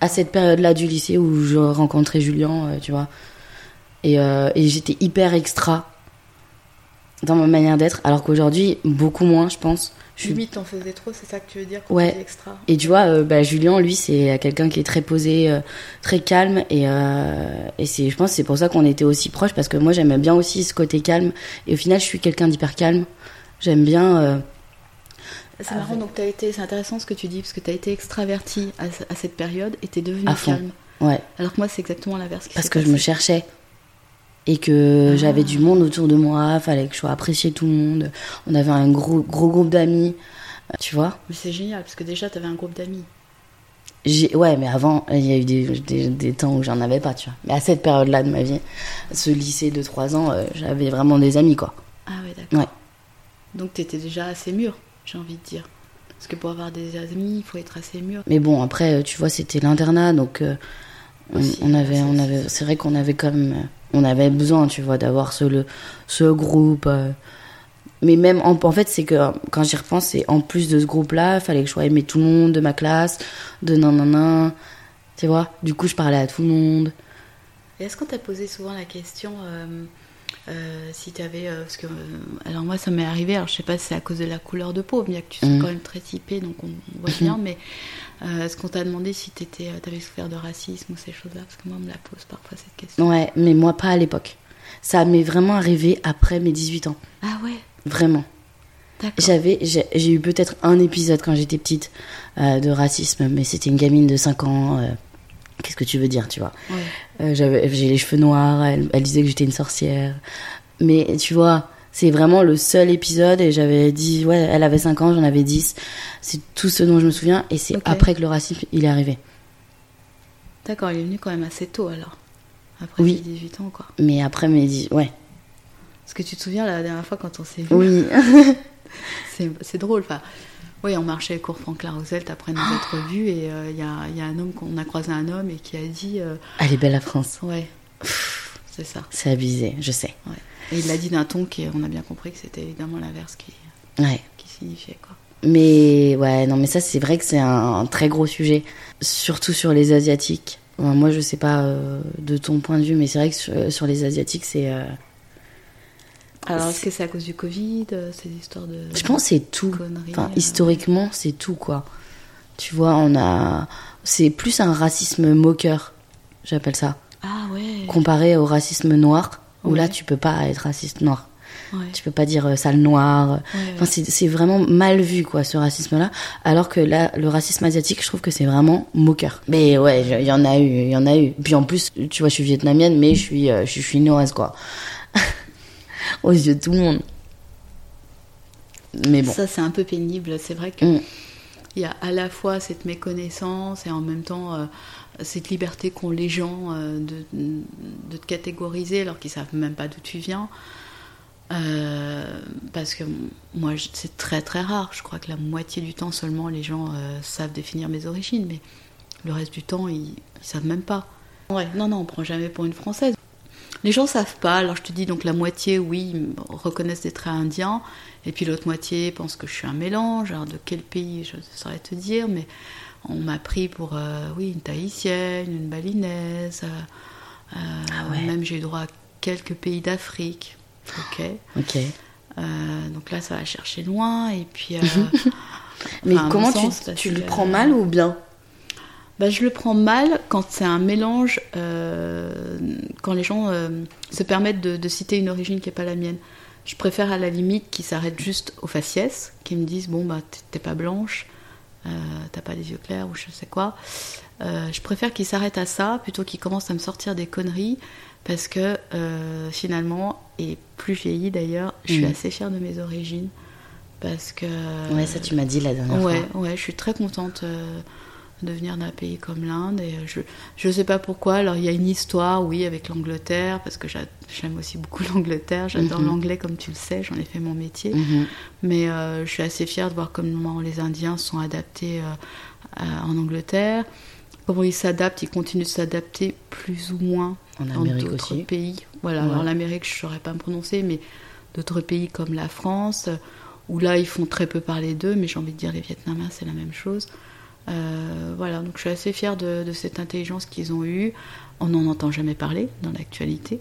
A: à cette période-là du lycée où je rencontrais Julien, tu vois. Et, euh, et j'étais hyper extra dans ma manière d'être, alors qu'aujourd'hui, beaucoup moins, je pense.
B: Limite, t'en faisais trop, c'est ça que tu veux dire
A: Ouais.
B: tu extra
A: Et tu vois, euh, bah, Julien, lui, c'est quelqu'un qui est très posé, euh, très calme. Et, euh, et c'est, je pense que c'est pour ça qu'on était aussi proches, parce que moi, j'aimais bien aussi ce côté calme. Et au final, je suis quelqu'un d'hyper calme. J'aime bien. euh,
B: C'est marrant, donc t'as été, c'est intéressant ce que tu dis, parce que t'as été extraverti à, à cette période et t'es devenu calme.
A: ouais,
B: Alors que moi, c'est exactement l'inverse.
A: parce que je me cherchais. Et que j'avais du monde autour de moi, fallait que je sois appréciée tout le monde. On avait un gros, gros groupe d'amis, euh, tu vois.
B: Mais c'est génial, parce que déjà, t'avais un groupe d'amis.
A: Ouais, mais avant, il y a eu des, des, des temps où j'en avais pas, tu vois. Mais à cette période-là de ma vie, ce lycée de 3 ans, euh, j'avais vraiment des amis, quoi.
B: Ah ouais, d'accord.
A: Ouais.
B: Donc t'étais déjà assez mûr, j'ai envie de dire. Parce que pour avoir des amis, il faut être assez mûr.
A: Mais bon, après, euh, tu vois, c'était l'internat, donc euh, On, on avait, on
B: c'est-
A: avait, c'est vrai qu'on avait comme, on avait besoin, tu vois, d'avoir ce, ce groupe. euh. Mais même, en, en fait, c'est que quand j'y repense, c'est en plus de ce groupe-là, fallait que je sois aimée tout le monde de ma classe, de nanana. Tu vois, du coup, je parlais à tout le monde.
B: Est-ce qu'on t'a posé souvent la question euh, euh, si tu avais. parce que. euh, alors, moi, ça m'est arrivé, alors je sais pas si c'est à cause de la couleur de peau, bien que tu sois
A: Mhm.
B: quand même très typé, donc on on voit bien, mais euh, est-ce qu'on t'a demandé si tu avais souffert de racisme ou ces choses-là? Parce que moi, on me la pose parfois cette question.
A: Ouais, mais moi, pas à l'époque. Ça m'est vraiment arrivé après mes 18 ans.
B: Ah ouais?
A: Vraiment.
B: D'accord.
A: J'avais, j'ai eu peut-être un épisode quand j'étais petite euh, de racisme, mais c'était une gamine de 5 ans. Qu'est-ce que tu veux dire, tu vois
B: Ouais.
A: Euh, J'ai les cheveux noirs, elle, elle disait que j'étais une sorcière. Mais tu vois, c'est vraiment le seul épisode et j'avais dit, ouais, elle avait 5 ans, j'en avais 10. C'est tout ce dont je me souviens et c'est après que le racisme, il est arrivé.
B: D'accord, il est venu quand même assez tôt alors. Après
A: Oui.
B: tes 18 ans, quoi.
A: Mais après mes 10, ouais.
B: Parce que tu te souviens la dernière fois quand on s'est vu
A: Oui.
B: C'est c'est drôle. Enfin, oui, on marchait cours Franklin Roosevelt après nous être vus et euh, il y, a, il y a un homme qu'on a croisé un homme et qui a dit euh,
A: Elle est belle la France.
B: ouais, c'est ça.
A: C'est abusé, je sais.
B: Ouais. Et il l'a dit d'un ton qui, on a bien compris que c'était évidemment l'inverse qui,
A: Ouais.
B: qui signifiait quoi.
A: Mais ouais, non, mais ça, c'est vrai que c'est un, un très gros sujet, surtout sur les Asiatiques. Enfin, moi, je sais pas euh, de ton point de vue, mais c'est vrai que sur, sur les Asiatiques, c'est.
B: Alors est-ce que c'est à cause du Covid, euh, ces histoires de
A: je pense que c'est tout. Enfin,
B: euh,
A: historiquement, c'est tout, quoi. Tu vois, on a. C'est plus un racisme moqueur, j'appelle ça,
B: Ah ouais.
A: comparé au racisme noir, où là, tu peux pas être raciste noir.
B: ouais.
A: Tu peux pas dire euh, sale noir.
B: Ouais,
A: Enfin, c'est c'est vraiment mal vu, quoi, ce racisme-là. Alors que là, le racisme asiatique, je trouve que c'est vraiment moqueur. Mais ouais, il y en a eu, il y en a eu. Puis en plus, tu vois, je suis vietnamienne, mais je suis, euh, je suis chinoise, quoi. Aux yeux de tout le monde. Mais bon.
B: Ça c'est un peu pénible. C'est vrai que
A: Mm.
B: il y a à la fois cette méconnaissance et en même temps euh, cette liberté qu'ont les gens euh, de, de te catégoriser alors qu'ils savent même pas d'où tu viens. Euh, parce que moi, c'est très très rare. Je crois que la moitié du temps seulement les gens savent définir mes origines, mais le reste du temps, ils, ils savent même pas. Ouais, non, non, on prend jamais pour une française. Les gens savent pas. Alors je te dis donc la moitié, oui, reconnaissent des traits indiens, et puis l'autre moitié pense que je suis un mélange. Alors de quel pays, je ne saurais te dire, mais on m'a pris pour, euh, oui, une tahitienne, une balinaise. euh,
A: Ah ouais.
B: Même j'ai eu droit à quelques pays d'Afrique. Ok.
A: Ok.
B: Euh, donc là, ça va chercher loin. Et puis.
A: Mais comment
B: sens,
A: tu, tu le prends mal ou bien?
B: Bah, je le prends mal quand c'est un mélange, euh, quand les gens euh, se permettent de, de citer une origine qui n'est pas la mienne. Je préfère à la limite qu'ils s'arrêtent juste au faciès, qu'ils me disent bon bah t'es- pas blanche, euh, t'as pas des yeux clairs ou je sais quoi. Euh, je préfère qu'ils s'arrêtent à ça plutôt qu'ils commencent à me sortir des conneries parce que finalement, et plus je vieillis d'ailleurs, je suis
A: Mhm.
B: assez fière de mes origines parce que
A: Ouais, ça tu m'as dit la dernière
B: Ouais,
A: fois.
B: ouais, je suis très contente de venir d'un pays comme l'Inde et euh, je je sais pas pourquoi. Alors il y a une histoire, oui, avec l'Angleterre parce que j'a- j'aime aussi beaucoup l'Angleterre. J'adore
A: Mhm.
B: l'anglais comme tu le sais, j'en ai fait mon métier.
A: Mhm.
B: Mais euh, je suis assez fière de voir comment les Indiens sont adaptés euh, à- en Angleterre. Comment ils s'adaptent, ils continuent de s'adapter plus ou moins
A: En
B: dans d'autres pays. Voilà,
A: Ouais.
B: alors l'Amérique, je ne saurais pas me prononcer, mais d'autres pays comme la France, où là, ils font très peu parler d'eux, mais j'ai envie de dire les Vietnamiens, c'est la même chose. Euh, voilà, donc je suis assez fière de, de cette intelligence qu'ils ont eue. On n'en entend jamais parler dans l'actualité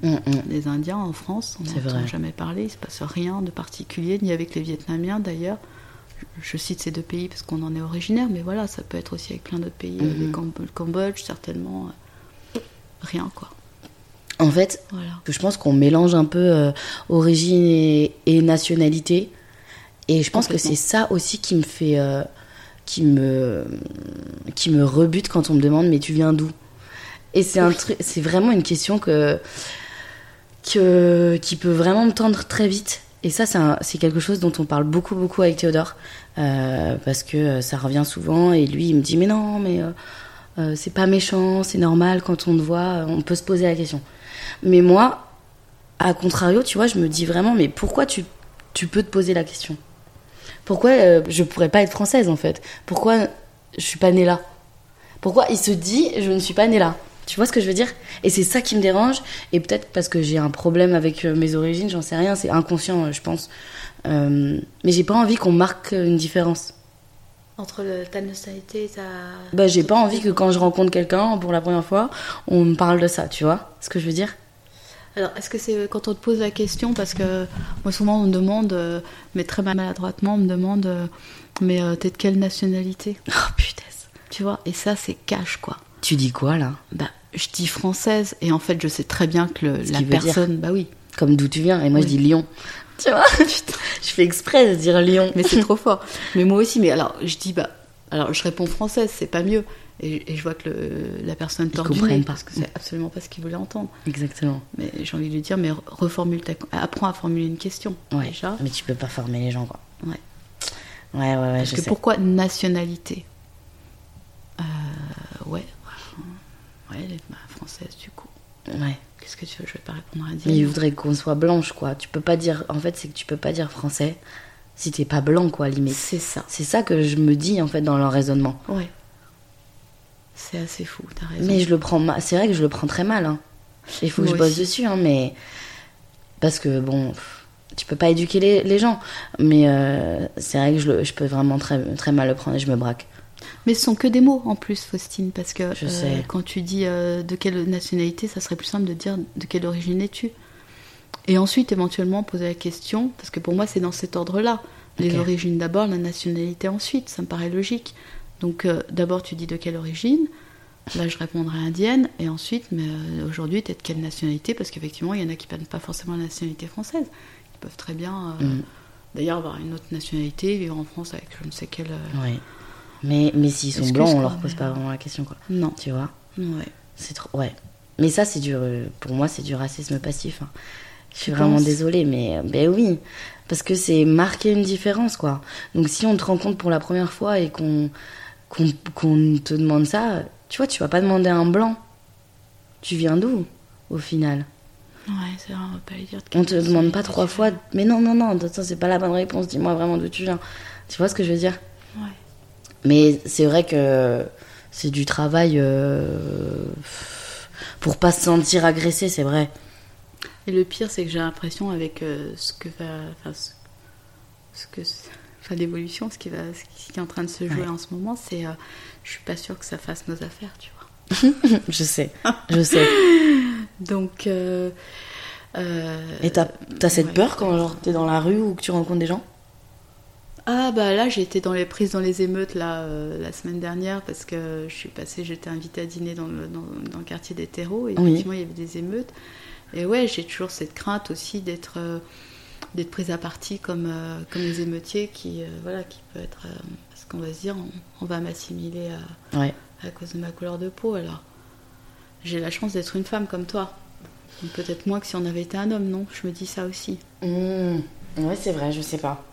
A: Mm, mm.
B: des Indiens en France. On n'entend jamais parler, il ne se passe rien de particulier, ni avec les Vietnamiens d'ailleurs. Je, je cite ces deux pays parce qu'on en est originaire, mais voilà, ça peut être aussi avec plein d'autres pays, euh,
A: Mhm.
B: le Cam- le Cambodge certainement. euh, Rien quoi.
A: En fait,
B: Voilà.
A: je pense qu'on mélange un peu euh, origine et, et nationalité. Et je pense que c'est ça aussi qui me fait. Qui, me, qui me rebute quand on me demande Mais tu viens d'où? Et c'est un truc, c'est vraiment une question que, que, qui peut vraiment me tendre très vite. Et ça, c'est quelque chose dont on parle beaucoup, beaucoup avec Théodore. euh, parce que euh, ça revient souvent. Et lui, il me dit Mais non, mais. euh, euh, c'est pas méchant, c'est normal quand on te voit, on peut se poser la question. Mais moi, à contrario, tu vois, je me dis vraiment, mais pourquoi tu, tu peux te poser la question? Pourquoi euh, je pourrais pas être française en fait? Pourquoi je suis pas née là? Pourquoi il se dit je ne suis pas né là? Tu vois ce que je veux dire? Et c'est ça qui me dérange. Et peut-être parce que j'ai un problème avec euh, mes origines, j'en sais rien, c'est inconscient, euh, je pense. Euh, mais j'ai pas envie qu'on marque une différence.
B: Entre le, ta nationalité et ta.
A: Bah, j'ai pas envie que quand je rencontre quelqu'un pour la première fois, on me parle de ça, tu vois ce que je veux dire?
B: Alors, est-ce que c'est quand on te pose la question Parce que moi, souvent, on me demande, euh, mais très maladroitement, on me demande euh, Mais euh, t'es de quelle nationalité?
A: Oh putain.
B: Tu vois Et ça, c'est cash, quoi.
A: Tu dis quoi là?
B: Bah, je dis française, et en fait, je sais très bien que le- la personne. Bah oui.
A: Comme d'où tu viens, et moi je dis Lyon. Tu vois? Je fais exprès de dire Lyon.
B: Mais c'est trop fort. Mais moi aussi, mais alors, je dis, bah. Alors, je réponds française, c'est pas mieux. Et, et je vois que le- la personne tord du nez, parce que c'est absolument pas ce qu'il voulait entendre.
A: Exactement.
B: Mais j'ai envie de lui dire, mais reformule ta, apprends à formuler une question.
A: Ouais.
B: Déjà.
A: Mais tu peux pas former les gens, quoi.
B: Ouais.
A: Ouais, ouais, ouais,
B: Parce
A: je
B: que
A: sais.
B: pourquoi nationalité? Euh, Ouais. Ouais, elle est bah, française du coup.
A: Ouais.
B: Qu'est-ce que tu veux Je vais pas répondre à
A: Mais
B: dire.
A: il voudrait qu'on soit blanche, quoi. Tu peux pas dire. En fait, c'est que tu peux pas dire français si t'es pas blanc, quoi, limite.
B: C'est ça.
A: C'est ça que je me dis, en fait, dans leur raisonnement.
B: Ouais. C'est assez fou, t'as raison.
A: Mais je le prends mal. C'est vrai que je le prends très mal. Hein. Il faut que je bosse
B: aussi.
A: dessus, hein, mais. Parce que, bon. Tu peux pas éduquer les, les gens. Mais euh, c'est vrai que je, le- je peux vraiment très, très mal le prendre et je me braque.
B: Mais ce sont que des mots en plus, Faustine, parce que
A: Je
B: euh,
A: sais.
B: quand tu dis euh, de quelle nationalité, ça serait plus simple de dire de quelle origine es-tu. Et ensuite, éventuellement, poser la question, parce que pour moi, c'est dans cet ordre-là. Les origines d'abord, la nationalité ensuite, ça me paraît logique. Donc, euh, d'abord, tu dis de quelle origine. Là, je répondrai indienne. Et ensuite, mais euh, aujourd'hui, tu es de quelle nationalité? Parce qu'effectivement, il y en a qui prennent pas forcément la nationalité française. Ils peuvent très bien, euh,
A: Mm.
B: d'ailleurs, avoir une autre nationalité, vivre en France avec je ne sais quelle.
A: Ouais. Mais, mais s'ils sont blancs, on leur pose pas vraiment la question, quoi.
B: Non.
A: Tu vois?
B: Ouais.
A: C'est trop. Ouais. Mais ça, c'est du. Pour moi, c'est du racisme passif. hein. Je suis vraiment désolée, mais. Ben oui. Parce que c'est marquer une différence, quoi. Donc si on te rencontre pour la première fois et qu'on qu'on te demande ça, tu vois, tu vas pas demander à un blanc. Tu viens d'où, au final?
B: Ouais, c'est vrai, on va pas lui dire de
A: On te demande pas trois fois. Mais non, non, non, ça, c'est pas la bonne réponse. Dis-moi vraiment d'où tu viens. Tu vois ce que je veux dire?
B: Ouais.
A: Mais c'est vrai que c'est du travail euh, pour pas se sentir agressé, c'est vrai.
B: Et le pire, c'est que j'ai l'impression avec euh, ce que va, enfin, ce, ce que, enfin, l'évolution, ce qui va, ce qui est en train de se jouer
A: Ouais.
B: en ce moment, c'est, euh, je suis pas sûre que ça fasse nos affaires, tu vois.
A: Je sais, je sais.
B: Donc, euh, euh,
A: Et t'as as cette
B: ouais.
A: peur quand genre t'es dans la rue ou que tu rencontres des gens?
B: Ah bah là j'ai été dans les prises dans les émeutes là euh, la semaine dernière parce que je suis passée, j'étais invitée à dîner dans le, dans, dans le quartier des terreaux et
A: Oui.
B: effectivement il y avait des émeutes. Et ouais j'ai toujours cette crainte aussi d'être euh, d'être prise à partie comme, euh, comme les émeutiers qui euh, voilà qui peut être euh, parce qu'on va se dire on, on va m'assimiler à,
A: Ouais.
B: à cause de ma couleur de peau alors j'ai la chance d'être une femme comme toi. Peut-être moins que si on avait été un homme, non? Je me dis ça aussi.
A: Mmh. Ouais, c'est vrai, je sais pas.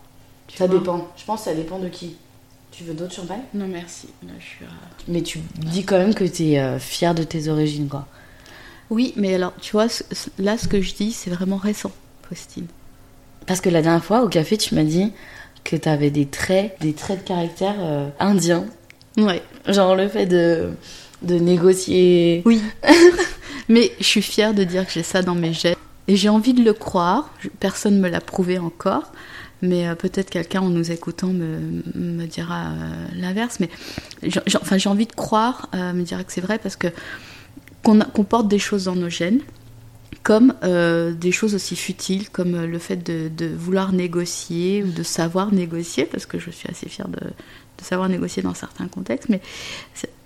B: Tu
A: Ça dépend. Je pense que ça dépend de qui. Tu veux d'autres champagne
B: Non merci. Là, je suis, euh,
A: Mais tu dis quand même que t'es euh, fière de tes origines, quoi.
B: Oui, mais alors, tu vois, là, ce que je dis, c'est vraiment récent, Faustine.
A: Parce que la dernière fois, au café, tu m'as dit que t'avais des traits, des traits de caractère euh, indiens.
B: Ouais.
A: Genre le fait de, de négocier.
B: Oui. mais je suis fière de dire que j'ai ça dans mes gènes. Et j'ai envie de le croire. Personne ne me l'a prouvé encore. Mais euh, peut-être quelqu'un en nous écoutant me, me dira euh, l'inverse. Mais j'ai j'ai- enfin, j'ai envie de croire, euh, me dire que c'est vrai parce que qu'on porte des choses dans nos gènes, comme euh, des choses aussi futiles, comme euh, le fait de, de vouloir négocier ou de savoir négocier, parce que je suis assez fière de, de savoir négocier dans certains contextes, mais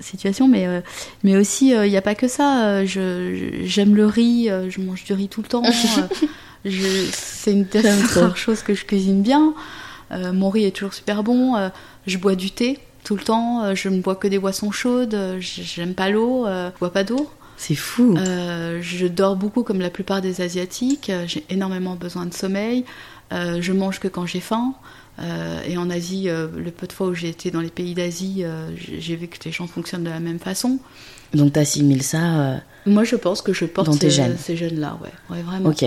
B: situations, mais euh, mais aussi euh, il n'y a pas que ça. j'aime le riz, je mange du riz tout le temps. c'est une des rares choses que je cuisine bien. Mon riz est toujours super bon. je bois du thé tout le temps. je ne bois que des boissons chaudes. J'aime pas l'eau. je bois pas d'eau.
A: C'est fou.
B: Euh, je dors beaucoup comme la plupart des Asiatiques. euh, J'ai énormément besoin de sommeil. euh, je mange que quand j'ai faim. euh, et en Asie, le peu de fois où j'ai été dans les pays d'Asie, j'ai vu que les gens fonctionnent de la même façon.
A: Donc t'assimiles ça.
B: Moi, je pense que je porte
A: Dans tes
B: ce-
A: gènes.
B: ces gènes-là. Ouais, ouais vraiment.
A: Ok.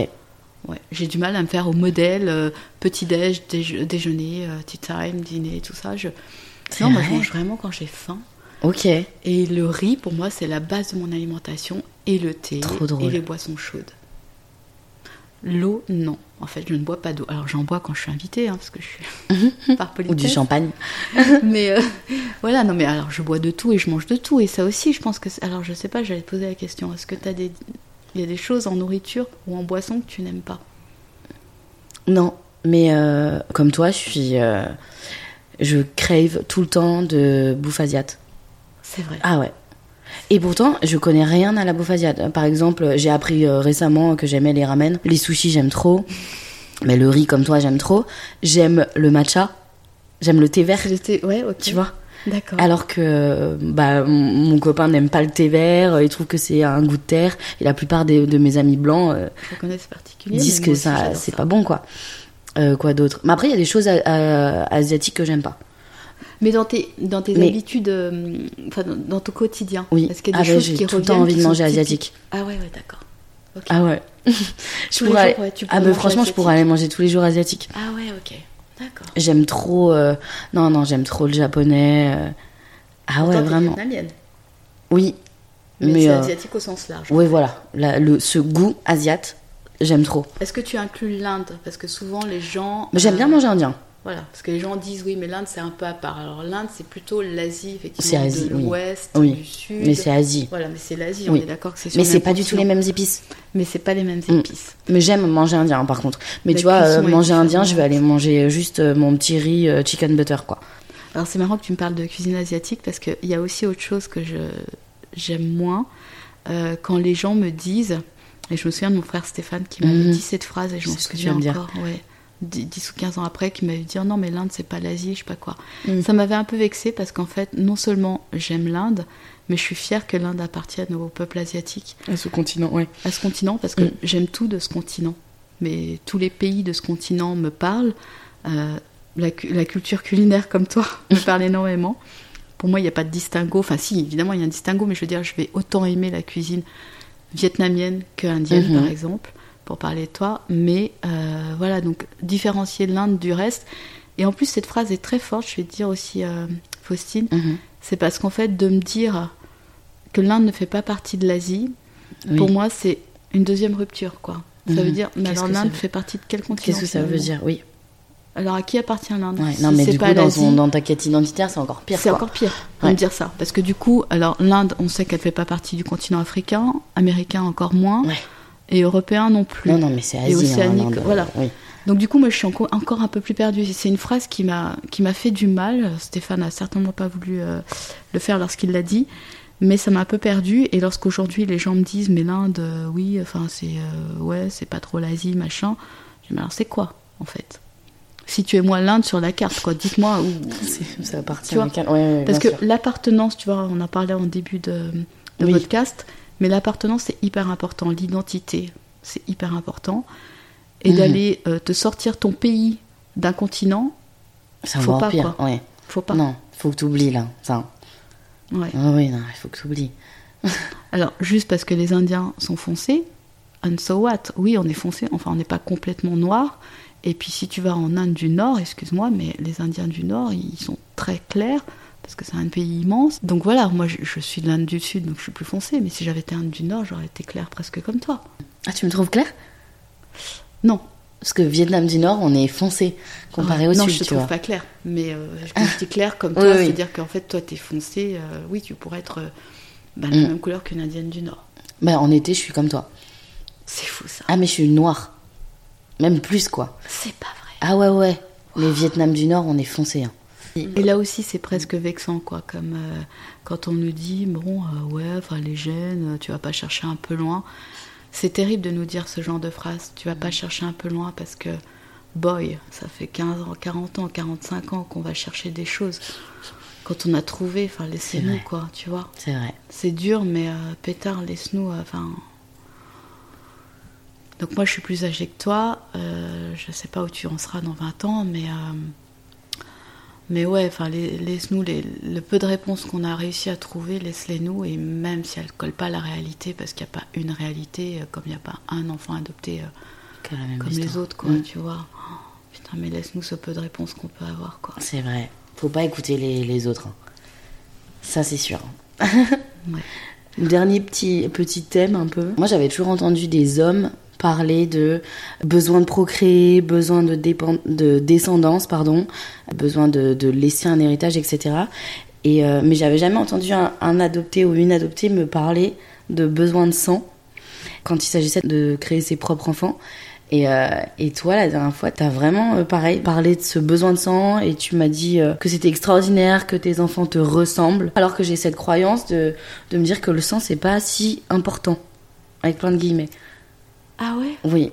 B: Ouais. J'ai du mal à me faire au modèle euh, petit-déj, déje- déjeuner, euh, tea time, dîner, tout ça. Je... Non, moi, je mange vraiment quand j'ai faim.
A: Ok.
B: Et le riz, pour moi, c'est la base de mon alimentation. Et le thé.
A: Trop drôle.
B: Et les boissons chaudes. L'eau, non. En fait, je ne bois pas d'eau. Alors, j'en bois quand je suis invitée, hein, parce que je suis par politesse.
A: Ou du champagne.
B: mais euh, voilà, non, mais alors, je bois de tout et je mange de tout. Et ça aussi, je pense que. Alors, je sais pas, j'allais te poser la question. Est-ce que tu as des. Il y a des choses en nourriture ou en boisson que tu n'aimes pas?
A: Non, mais euh, comme toi, je suis. euh, je crave tout le temps de bouffe asiate.
B: C'est vrai.
A: Ah ouais. Et pourtant, je connais rien à la bouffe asiate. Par exemple, j'ai appris euh, récemment que j'aimais les ramen. Les sushis, j'aime trop. Mais le riz, comme toi, j'aime trop. J'aime le matcha. J'aime le thé vert,
B: J'étais. Ouais, ok.
A: tu vois?
B: D'accord.
A: Alors que bah, mon copain n'aime pas le thé vert, il trouve que c'est un goût de terre. Et la plupart des- de mes amis blancs euh,
B: particulier.
A: disent que ça, c'est pas bon, quoi. Euh, quoi d'autre? Mais après, il y a des choses asiatiques que j'aime pas.
B: Mais dans tes, dans tes
A: Mais-
B: habitudes, euh, enfin dans, dans ton quotidien,
A: Oui.
B: est-ce qu'il y a
A: Ah
B: des
A: ouais,
B: choses
A: j'ai
B: qui
A: tout le temps envie de manger asiatique.
B: Ah ouais, ouais, d'accord.
A: Ah ouais. Je pourrais,
B: jours, ouais, tu
A: ah
B: manger
A: franchement, je pourrais aller manger tous les jours asiatique.
B: Ah ouais, ok. D'accord.
A: J'aime trop. euh, Non, non, j'aime trop le japonais. euh. Ah ouais, vraiment.
B: vietnamienne,
A: Oui.
B: mais,
A: Mais,
B: c'est asiatique au sens large.
A: Oui, voilà. La- le, ce goût asiate, j'aime trop.
B: Est-ce que tu inclus l'Inde? Parce que souvent les gens.
A: J'aime bien manger indien.
B: Voilà, parce que les gens disent oui, mais l'Inde c'est un peu à part. Alors l'Inde c'est plutôt l'Asie,
A: C'est
B: effectivement,
A: Asie,
B: de l'Ouest,
A: Oui.
B: du Sud.
A: Mais c'est Asie.
B: Voilà, mais c'est l'Asie,
A: Oui.
B: on est d'accord que c'est sur
A: Mais c'est pas du tout les mêmes épices.
B: Mais c'est pas les mêmes
A: Mm.
B: épices.
A: Mais j'aime manger indien hein, par contre. Mais
B: La
A: tu vois, euh, manger indien, je vais aller manger juste euh, mon petit riz euh, chicken butter quoi.
B: Alors c'est marrant que tu me parles de cuisine asiatique parce qu'il y a aussi autre chose que je j'aime moins euh, quand les gens me disent et je me souviens de mon frère Stéphane qui m'avait
A: Mhm.
B: dit cette phrase et je m'en souviens
A: viens de dire.
B: encore ouais 10 ou 15 ans après qui m'avait dit oh non mais l'Inde c'est pas l'Asie je sais pas quoi
A: Mhm.
B: ça m'avait un peu vexé parce qu'en fait non seulement j'aime l'Inde mais je suis fière que l'Inde appartienne au peuple asiatique
A: À ce continent, ouais.
B: à ce continent parce que
A: Mm.
B: j'aime tout de ce continent. Mais tous les pays de ce continent me parlent. Euh, la, cu- la culture culinaire comme toi me parle énormément. Pour moi, il n'y a pas de distinguo. Enfin, si, évidemment, il y a un distinguo, mais je veux dire, je vais autant aimer la cuisine vietnamienne que indienne,
A: Mhm.
B: par exemple, pour parler de toi. Mais euh, voilà, donc différencier l'Inde du reste. Et en plus, cette phrase est très forte, je vais te dire aussi, euh, Faustine,
A: Mhm.
B: c'est parce qu'en fait, de me dire que l'Inde ne fait pas partie de l'Asie,
A: Oui.
B: pour moi, c'est une deuxième rupture, quoi. Ça
A: Mhm.
B: veut dire, mais
A: Qu'est-ce
B: alors l'Inde
A: veut-
B: fait partie de quel continent
A: Qu'est-ce que ça veut dire Oui.
B: Alors à qui appartient l'Inde
A: Ouais,
B: Si
A: non, mais
B: c'est
A: du
B: pas
A: coup, dans, ton- dans ta quête identitaire, c'est encore pire.
B: c'est
A: quoi.
B: encore pire de
A: Ouais.
B: me dire ça. Parce que du coup, alors l'Inde, on sait qu'elle fait pas partie du continent africain, américain encore moins,
A: Ouais.
B: Et européen non plus.
A: Non, non, mais c'est
B: Et
A: Asie. hein,
B: océanique,
A: l'Inde,
B: voilà.
A: Oui.
B: Donc du coup, moi, je suis encore, un peu plus perdue. C'est une phrase qui m'a qui m'a fait du mal. Stéphane a certainement pas voulu euh, le faire lorsqu'il l'a dit, mais ça m'a un peu perdue. Et lorsqu'aujourd'hui les gens me disent, mais l'Inde, euh, oui, enfin c'est euh, ouais, c'est pas trop l'Asie, machin. Je dis, mais alors c'est quoi en fait? Situez-moi l'Inde sur la carte, quoi. Dites-moi où.
A: Ça appartient à quel- ouais, ouais,
B: Parce que l'appartenance, tu vois, on en parlait en début de, de
A: Oui.
B: podcast, mais l'appartenance c'est hyper important, l'identité c'est hyper important. Et
A: Mhm.
B: d'aller euh, te sortir ton pays d'un continent,
A: C'est
B: faut pas,
A: pire.
B: quoi.
A: Ouais.
B: faut pas.
A: Non, faut que tu oublies là. Ça.
B: Ouais.
A: Ah oui, non, il faut que tu oublies.
B: Alors, juste parce que les Indiens sont foncés, and so what? Oui, on est foncé, enfin, on n'est pas complètement noir. Et puis, si tu vas en Inde du Nord, excuse-moi, mais les Indiens du Nord, ils sont très clairs, parce que c'est un pays immense. Donc voilà, moi, je, je suis de l'Inde du Sud, donc je suis plus foncé. Mais si j'avais été Inde du Nord, j'aurais été claire presque comme toi.
A: Ah, tu me trouves clair
B: Non.
A: Parce que Vietnam du Nord, on est foncé comparé au
B: non,
A: Sud,
B: je te trouve
A: vois.
B: pas clair. Mais euh, quand je dis clair comme toi,
A: oui.
B: c'est-à-dire qu'en fait, toi, t'es foncé. euh, oui, tu pourrais être euh, bah, la
A: Mm.
B: même couleur qu'une Indienne du Nord.
A: Bah, en été, je suis comme toi.
B: C'est fou ça.
A: Ah, mais je suis noire. Même plus, quoi.
B: C'est pas vrai.
A: Ah ouais, ouais. Les Vietnam du Nord, on est foncé. hein.
B: Et là aussi, c'est presque vexant, quoi, comme euh, quand on nous dit, bon, euh, ouais, enfin, les gènes, euh, tu vas pas chercher un peu loin. C'est terrible de nous dire ce genre de phrase, tu vas pas chercher un peu loin parce que, boy, ça fait 15 ans, 40 ans, 45 ans qu'on va chercher des choses. Quand on a trouvé, enfin, laissez-nous, quoi, tu vois.
A: C'est vrai.
B: C'est dur, mais euh, pétard, laisse-nous, enfin... Donc moi, je suis plus âgée que toi. euh, je sais pas où tu en seras dans 20 ans, mais... euh, mais ouais, enfin, lai- laisse-nous le peu de réponses qu'on a réussi à trouver, laisse-les-nous, et même si elles ne collent pas à la réalité, parce qu'il n'y a pas une réalité, euh, comme il n'y a pas un enfant adopté euh, comme les autres, quoi,
A: Mm.
B: tu vois. Oh, putain, mais laisse-nous ce peu de réponses qu'on peut avoir, quoi.
A: C'est vrai. Faut pas écouter les, les autres. hein. Ça, c'est sûr. Dernier petit, petit thème un peu. Moi, j'avais toujours entendu des hommes parler de besoin de procréer, besoin de, de descendance, pardon, besoin de, de, laisser un héritage, etc. Et, euh, mais j'avais jamais entendu un, adopté ou une adoptée me parler de besoin de sang quand il s'agissait de créer ses propres enfants. Et, euh, et, toi, la dernière fois, t'as vraiment, euh, pareil, parlé de ce besoin de sang et tu m'as dit que c'était extraordinaire, que tes enfants te ressemblent. Alors que j'ai cette croyance de, de me dire que le sang, c'est pas si important. Avec plein de guillemets.
B: Ah ouais?
A: Oui.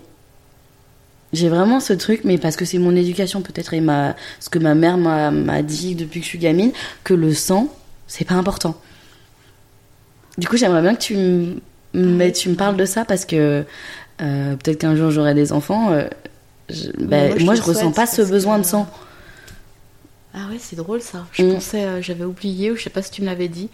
A: J'ai vraiment ce truc, mais parce que c'est mon éducation peut-être et ma, ce que ma mère m'a dit depuis que je suis gamine, que le sang, c'est pas important. Du coup, j'aimerais bien que tu me, mais tu me parles de ça parce que euh, peut-être qu'un jour j'aurai des enfants. Euh, je, bah, moi, je, moi, je ressens pas ce besoin que... de sang.
B: Ah ouais, c'est drôle ça. Je mm. pensais, euh, j'avais oublié ou je sais pas si tu me l'avais dit.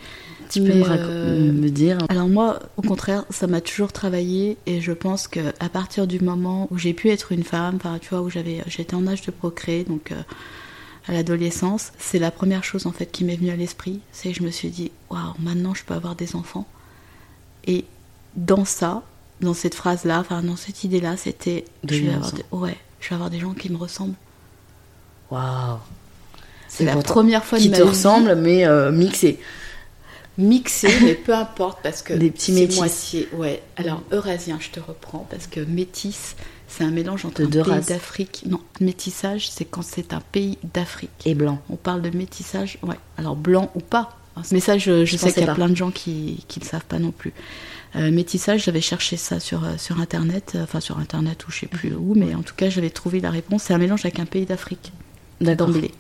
A: Tu peux me, me, dire
B: Alors moi, au contraire, ça m'a toujours travaillé et je pense que à partir du moment où j'ai pu être une femme, enfin tu vois, où j'avais, j'étais en âge de procréer, donc à l'adolescence, c'est la première chose en fait qui m'est venue à l'esprit. C'est que je me suis dit, waouh, maintenant je peux avoir des enfants. Et dans ça, dans cette phrase-là, enfin dans cette idée-là, c'était je vais avoir des, ouais, je vais avoir des gens qui me ressemblent.
A: Waouh.
B: C'est la première fois
A: qui te ressemblent, mais euh, mixés.
B: Mixés, mais peu importe parce que
A: des petits métis.
B: Moitié, ouais. Alors eurasien, je te reprends parce que métis, c'est un mélange entre deux un pays d'Afrique. Non, métissage, c'est quand c'est un pays d'Afrique.
A: Et blanc.
B: On parle de métissage, ouais. Alors blanc ou pas. Mais ça, je, je sais qu'il y a plein de gens qui ne savent pas non plus. Euh, métissage, j'avais cherché ça sur, euh, sur Internet, enfin sur Internet ou je sais plus où, mais en tout cas j'avais trouvé la réponse. C'est un mélange avec un pays d'Afrique, d'emblée.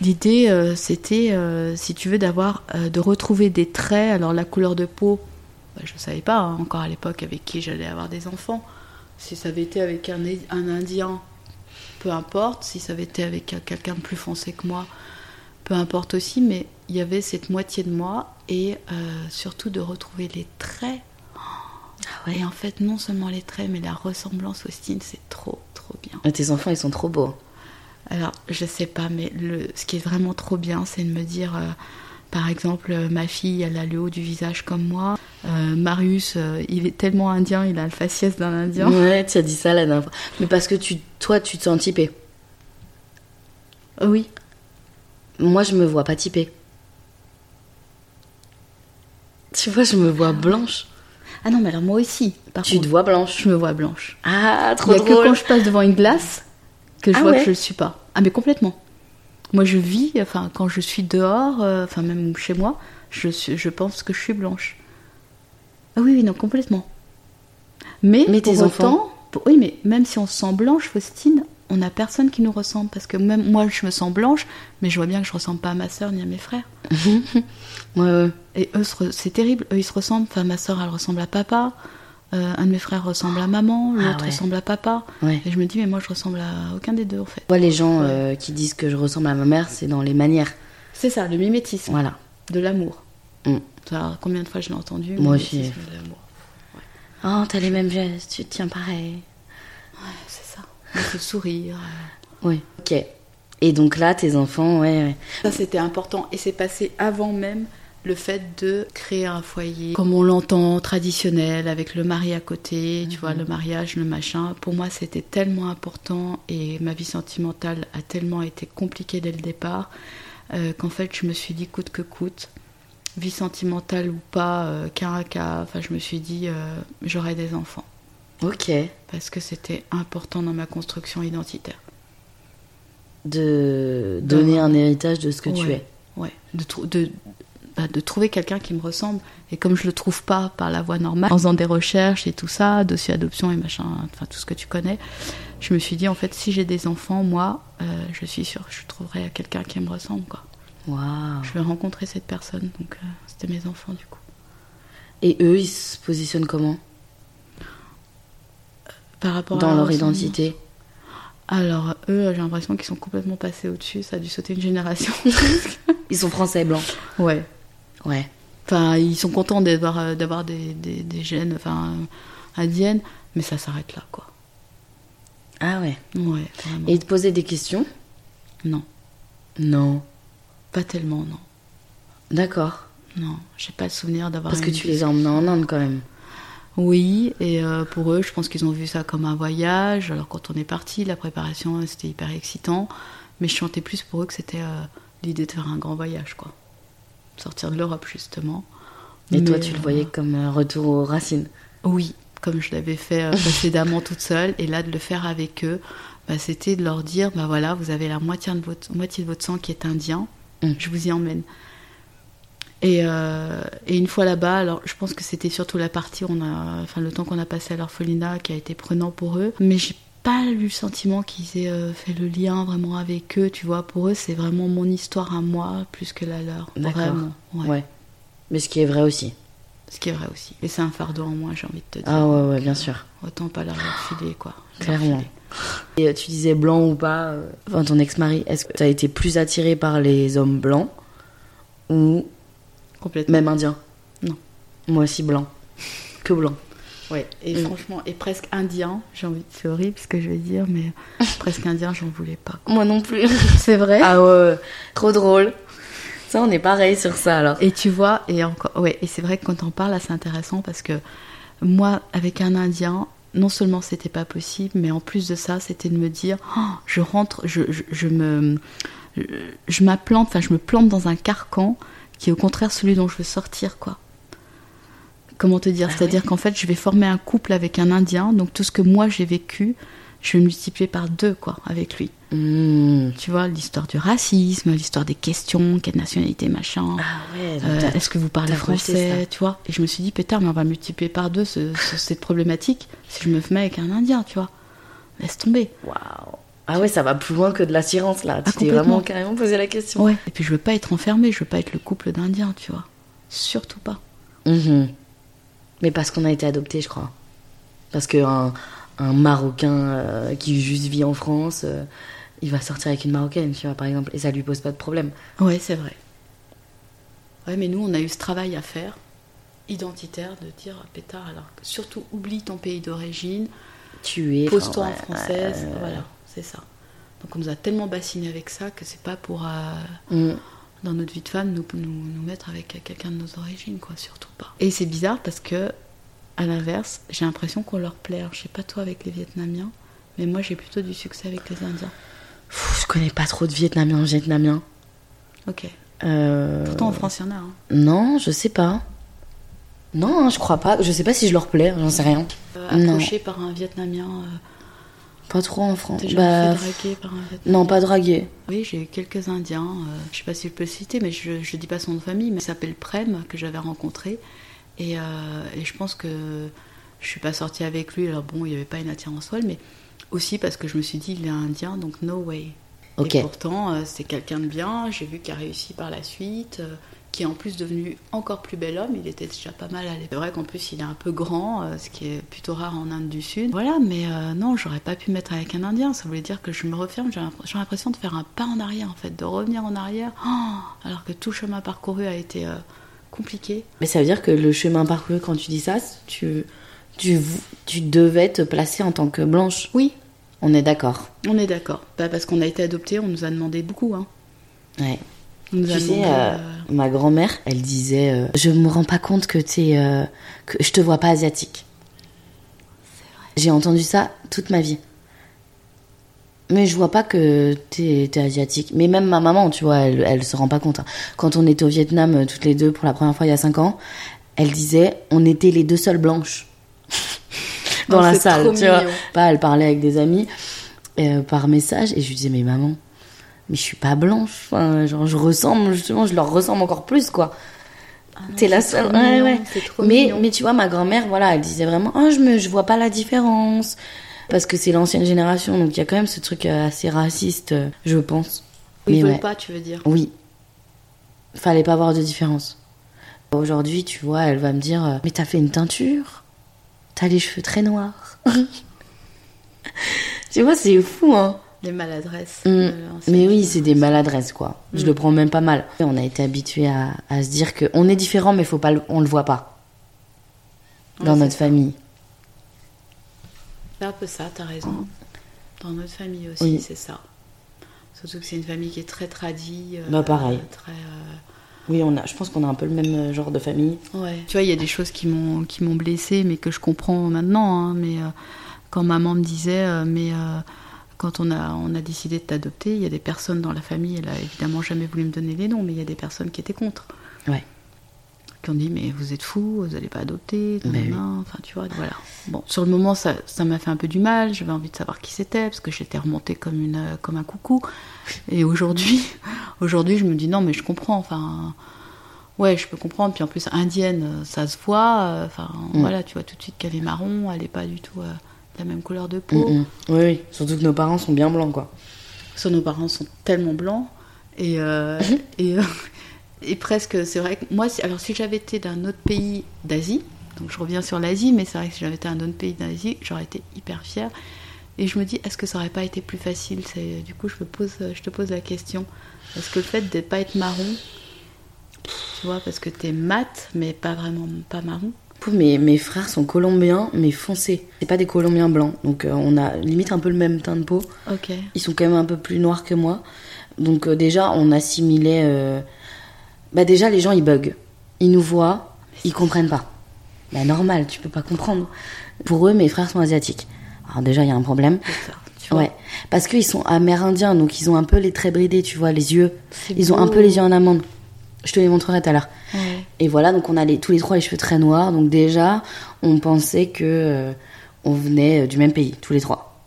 B: L'idée, c'était, si tu veux, d'avoir, de retrouver des traits. Alors la couleur de peau, bah, je ne savais pas hein, encore à l'époque avec qui j'allais avoir des enfants. Si ça avait été avec un, un Indien, peu importe. Si ça avait été avec quelqu'un de plus foncé que moi, peu importe aussi. Mais il y avait cette moitié de moi et euh, surtout de retrouver les traits. Ah ouais. Et en fait, non seulement les traits, mais la ressemblance au style, c'est trop, trop bien.
A: Et tes enfants, ils sont trop beaux.
B: Alors, je sais pas, mais le, ce qui est vraiment trop bien, c'est de me dire, euh, par exemple, euh, ma fille, elle a le haut du visage comme moi. Marius, il est tellement indien, il a le faciès d'un indien.
A: Ouais, tu as dit ça la dernière fois. Mais parce que tu, toi, tu te sens typée.
B: Oui.
A: Moi, je me vois pas typée. Tu vois, je me vois blanche.
B: Ah non, mais alors moi aussi.
A: Par tu te vois blanche
B: Je me vois blanche.
A: Ah, trop a que
B: quand je passe devant une glace que je ah vois que je ne suis pas. Ah, mais complètement. Moi, je vis, enfin, quand je suis dehors, euh, enfin, même chez moi, je, suis, je pense que je suis blanche. Ah oui, oui, non, complètement. Mais,
A: mais tes enfants
B: Oui, mais même si on se sent blanche, Faustine, on n'a personne qui nous ressemble. Parce que même moi, je me sens blanche, mais je vois bien que je ressemble pas à ma soeur ni à mes frères.
A: ouais,
B: Et eux, c'est terrible. Eux, ils se ressemblent. Enfin, ma soeur, elle ressemble à papa. Euh, un de mes frères ressemble à maman, ah l'autre ressemble à papa. Et je me dis, mais moi, je ressemble à aucun des deux, en fait.
A: Moi, les gens euh, qui disent que je ressemble à ma mère, c'est dans les manières.
B: C'est ça, le mimétisme.
A: Voilà.
B: De l'amour.
A: Mm.
B: Combien de fois je l'ai entendu
A: Moi aussi. De Oh, t'as les mêmes gestes, tu te tiens pareil.
B: Ouais, c'est ça. Le sourire.
A: Oui. Ok. Et donc là, tes enfants, ouais.
B: Ça, c'était important. Et c'est passé avant même le fait de créer un foyer comme on l'entend traditionnel avec le mari à côté, tu vois, le mhm. mariage, le machin. Pour moi, c'était tellement important et ma vie sentimentale a tellement été compliquée dès le départ euh, qu'en fait, je me suis dit coûte que coûte, vie sentimentale ou pas, euh, cas à cas, enfin, je me suis dit euh, j'aurai des enfants.
A: Ok.
B: Parce que c'était important dans ma construction identitaire.
A: De donner un héritage de ce que tu es.
B: Ouais. De, de, bah, de trouver quelqu'un qui me ressemble. Et comme je le trouve pas par la voie normale, en faisant des recherches et tout ça, dossier adoption et machin, enfin tout ce que tu connais, je me suis dit en fait si j'ai des enfants, moi, euh, je suis sûre que je trouverai quelqu'un qui me ressemble quoi.
A: Waouh.
B: Je vais rencontrer cette personne, donc euh, c'était mes enfants du coup.
A: Et eux, ils se positionnent comment?
B: Par rapport
A: dans leur identité
B: Alors, eux, j'ai l'impression qu'ils sont complètement passés au-dessus. Ça a dû sauter une génération.
A: ils sont français blancs.
B: Ouais.
A: Ouais.
B: Enfin, ils sont contents d'avoir, euh, d'avoir des, des, des, gènes enfin, indiennes, mais ça s'arrête là, quoi.
A: Ah ouais
B: Ouais,
A: Et ils te posaient des questions?
B: Non.
A: Non.
B: Pas tellement, non.
A: D'accord.
B: Non, j'ai pas le souvenir d'avoir.
A: Parce que
B: une
A: tu les as emmenés en Inde quand même.
B: Oui, et euh, pour eux, je pense qu'ils ont vu ça comme un voyage. Alors quand on est parti, la préparation, c'était hyper excitant. Mais je chantais plus pour eux que c'était euh, l'idée de faire un grand voyage, quoi. Sortir de l'Europe, justement.
A: Et toi,
B: Mais,
A: tu le
B: euh,
A: voyais comme un retour aux racines?
B: Oui, comme je l'avais fait euh, précédemment toute seule. Et là, de le faire avec eux, bah, c'était de leur dire, bah voilà, vous avez la moitié de votre, moitié de votre sang qui est indien.
A: Mm.
B: Je vous y emmène. Et, euh, et une fois là-bas, alors je pense que c'était surtout la partie, on a, enfin le temps qu'on a passé à l'orphelinat qui a été prenant pour eux. Mais j'ai pas eu le sentiment qu'ils aient euh, fait le lien vraiment avec eux. Tu vois, pour eux, c'est vraiment mon histoire à moi plus que la leur.
A: D'accord.
B: Vraiment. ouais.
A: Ouais. Mais ce qui est vrai aussi.
B: Ce qui est vrai aussi. Et c'est un fardeau en moins, j'ai envie de te dire.
A: Ah ouais, ouais, bien sûr.
B: Autant pas leur filer, quoi.
A: Clairement. Et euh, tu disais blanc ou pas, euh, enfin ton ex-mari, est-ce que tu as été plus attiré par les hommes blancs ou
B: Complètement.
A: même indiens?
B: Non.
A: Moi aussi blanc. Que blanc.
B: Ouais, et
A: Mm.
B: franchement, et presque indien, j'ai envie de, c'est horrible ce que je vais dire, mais presque indien, j'en voulais pas.
A: Moi non plus.
B: C'est vrai
A: ah ouais, trop drôle. Ça, on est pareil sur ça alors.
B: Et tu vois, et encore, ouais, et c'est vrai que quand on parle, là, c'est intéressant parce que moi, avec un indien, non seulement c'était pas possible, mais en plus de ça, c'était de me dire, Oh, je rentre, je, je, je me, je, je m'implante, enfin, je me plante dans un carcan qui est au contraire celui dont je veux sortir, quoi. Comment te dire
A: Ah
B: C'est-à-dire qu'en fait, je vais former un couple avec un Indien, donc tout ce que moi j'ai vécu, je vais multiplier par deux, quoi, avec lui.
A: Mmh.
B: Tu vois, l'histoire du racisme, l'histoire des questions, quelle nationalité, machin.
A: Ah ouais,
B: Euh, Est-ce que vous parlez français
A: ça.
B: Tu vois Et je me suis dit, pétard, mais on va multiplier par deux ce- ce- cette problématique si je me mets avec un Indien, tu vois. Laisse tomber.
A: Waouh. Ah ouais, ça va plus loin que de l'assurance là. Tu t'es vraiment carrément posé la question.
B: Ouais. Et puis je veux pas être enfermée, je veux pas être le couple d'Indiens, tu vois. Surtout pas.
A: Mhm. Mais parce qu'on a été adopté, je crois. Parce qu'un un Marocain euh, qui juste vit en France, euh, il va sortir avec une Marocaine, tu vois, par exemple, et ça lui pose pas de problème.
B: Ouais, c'est vrai. Ouais, mais nous, on a eu ce travail à faire, identitaire, de dire, pétard, alors surtout oublie ton pays d'origine,
A: Tu es.
B: pose-toi en
A: ouais,
B: française,
A: euh,
B: voilà, c'est ça. Donc on nous a tellement bassiné avec ça que c'est pas pour, euh,
A: mm.
B: Dans notre vie de femme, nous, nous, nous mettre avec quelqu'un de nos origines, quoi, surtout pas. Et c'est bizarre parce que, à l'inverse, j'ai l'impression qu'on leur plaît. Alors, je sais pas toi avec les Vietnamiens, mais moi j'ai plutôt du succès avec les Indiens.
A: Pff, je connais pas trop de Vietnamiens, Vietnamiens.
B: Ok.
A: Euh,
B: Pourtant en France, il y en a. Hein.
A: Non, je sais pas. Non, hein, je crois pas. Je sais pas si je leur plais, j'en sais rien.
B: Euh,
A: Non.
B: approché par un Vietnamien, euh,
A: Pas trop en France. Bah,
B: fait par un
A: non, pas draguer.
B: Oui, j'ai eu quelques Indiens. euh, je sais pas si je peux le citer, mais je, je dis pas son nom de famille, mais il s'appelle Prem, que j'avais rencontré. Et, euh, et je pense que je suis pas sortie avec lui. Alors bon, il n'y avait pas une attirance folle, mais aussi parce que je me suis dit, il est indien, donc no way. Et pourtant, euh, c'est quelqu'un de bien. J'ai vu qu'il a réussi par la suite. Qui est en plus devenu encore plus bel homme, il était déjà pas mal à l'époque. C'est vrai qu'en plus il est un peu grand, euh, ce qui est plutôt rare en Inde du Sud. Voilà, mais euh, non, j'aurais pas pu me mettre avec un Indien, ça voulait dire que je me referme, j'ai l'impr- j'ai l'impression de faire un pas en arrière en fait, de revenir en arrière, Oh, alors que tout chemin parcouru a été euh, compliqué.
A: Mais ça veut dire que le chemin parcouru, quand tu dis ça, tu, tu, tu devais te placer en tant que blanche.
B: Oui,
A: On est d'accord.
B: on est d'accord. Pas parce qu'on a été adopté, on nous a demandé beaucoup. Hein.
A: Ouais.
B: Nous
A: Tu sais, euh,
B: euh,
A: ma grand-mère, elle disait euh, Je me rends pas compte que t'es. euh, que je te vois pas asiatique. J'ai entendu ça toute ma vie. Mais je vois pas que t'es es asiatique. Mais même ma maman, tu vois, elle, elle se rend pas compte. hein. Quand on était au Vietnam, toutes les deux, pour la première fois il y a 5 ans, elle disait On était les deux seules blanches. Dans
B: Oh,
A: la salle, tu vois. elle parlait avec des amis par message et je lui disais Mais maman, mais je suis pas blanche. Enfin, genre, je ressemble, justement, je leur ressemble encore plus, quoi.
B: ah
A: T'es la seule. Ouais, ouais. Mais,
B: mignon.
A: mais tu vois, ma grand-mère, voilà, elle disait vraiment, oh, je me, je vois pas la différence. Parce que c'est l'ancienne génération, donc il y a quand même ce truc euh, assez raciste, euh, je pense.
B: Ils
A: mais
B: veulent
A: ouais.
B: pas, tu veux dire.
A: Oui. Fallait pas avoir de différence. Aujourd'hui, tu vois, elle va me dire, euh, mais t'as fait une teinture T'as les cheveux très noirs. tu vois, c'est fou, hein.
B: Les maladresses.
A: Mm.
B: l'ancienne
A: Mais oui, c'est des maladresses, quoi. Je
B: Mm.
A: le prends même pas mal. On a été habitué à, à se dire que on est différent, mais faut pas, le- on le voit pas dans
B: Ouais,
A: notre famille.
B: C'est un peu ça, t'as raison. Dans notre famille aussi,
A: Oui.
B: c'est ça. Surtout que c'est une famille qui est très tradie. euh,
A: Bah, pareil.
B: Très, euh,
A: Oui, on a, je pense qu'on a un peu le même euh, genre de famille.
B: Ouais. Tu vois, il y a des choses qui m'ont qui m'ont blessée, mais que je comprends maintenant. hein, mais euh, quand maman me disait, euh, mais euh, quand on a on a décidé de t'adopter, il y a des personnes dans la famille. Elle a évidemment jamais voulu me donner les noms, mais il y a des personnes qui étaient contre.
A: Ouais.
B: Qui ont dit, mais vous êtes fous, vous n'allez pas adopter.
A: Mais.
B: Enfin, tu vois, voilà. Bon, sur le moment, ça ça m'a fait un peu du mal. J'avais envie de savoir qui c'était parce que j'étais remontée comme une euh, comme un coucou. Et aujourd'hui, aujourd'hui, je me dis non, mais je comprends. Enfin. Ouais, je peux comprendre. Puis en plus, indienne, ça se voit. euh, Enfin,
A: Mm.
B: voilà, tu vois tout de suite qu'elle est marron. Elle n'est pas du tout euh, la même couleur de peau.
A: Oui, oui, surtout que nos parents sont bien blancs, quoi.
B: Soit nos parents sont tellement blancs. Et, euh,
A: Mhm.
B: et, euh, et presque, c'est vrai que moi, si, alors si j'avais été d'un autre pays d'Asie, donc je reviens sur l'Asie, mais c'est vrai que si j'avais été d'un autre pays d'Asie, j'aurais été hyper fière. Et je me dis, est-ce que ça aurait pas été plus facile? C'est Du coup, je, me pose, je te pose la question. Est-ce que le fait de pas être marron, tu vois, parce que t'es mat, mais pas vraiment pas marron,
A: mes, mes frères sont colombiens, mais foncés. C'est pas des colombiens blancs. Donc euh, on a limite un peu le même teint de peau.
B: ok.
A: Ils sont quand même un peu plus noirs que moi. Donc euh, déjà, on assimilait... euh, Bah déjà, les gens, ils bug. Ils nous voient, ils comprennent pas. Bah normal, tu peux pas comprendre. Pour eux, mes frères sont asiatiques. Alors déjà, il y a un problème.
B: Tu vois.
A: Ouais. Parce qu'ils sont amérindiens, donc ils ont un peu les traits bridés, tu vois, les yeux. Ils ont un peu les yeux en amande. Je te les montrerai tout à l'heure.
B: Ouais.
A: Et voilà, donc on a les, tous les trois les cheveux très noirs. Donc déjà, on pensait que euh, on venait euh, du même pays, tous les trois.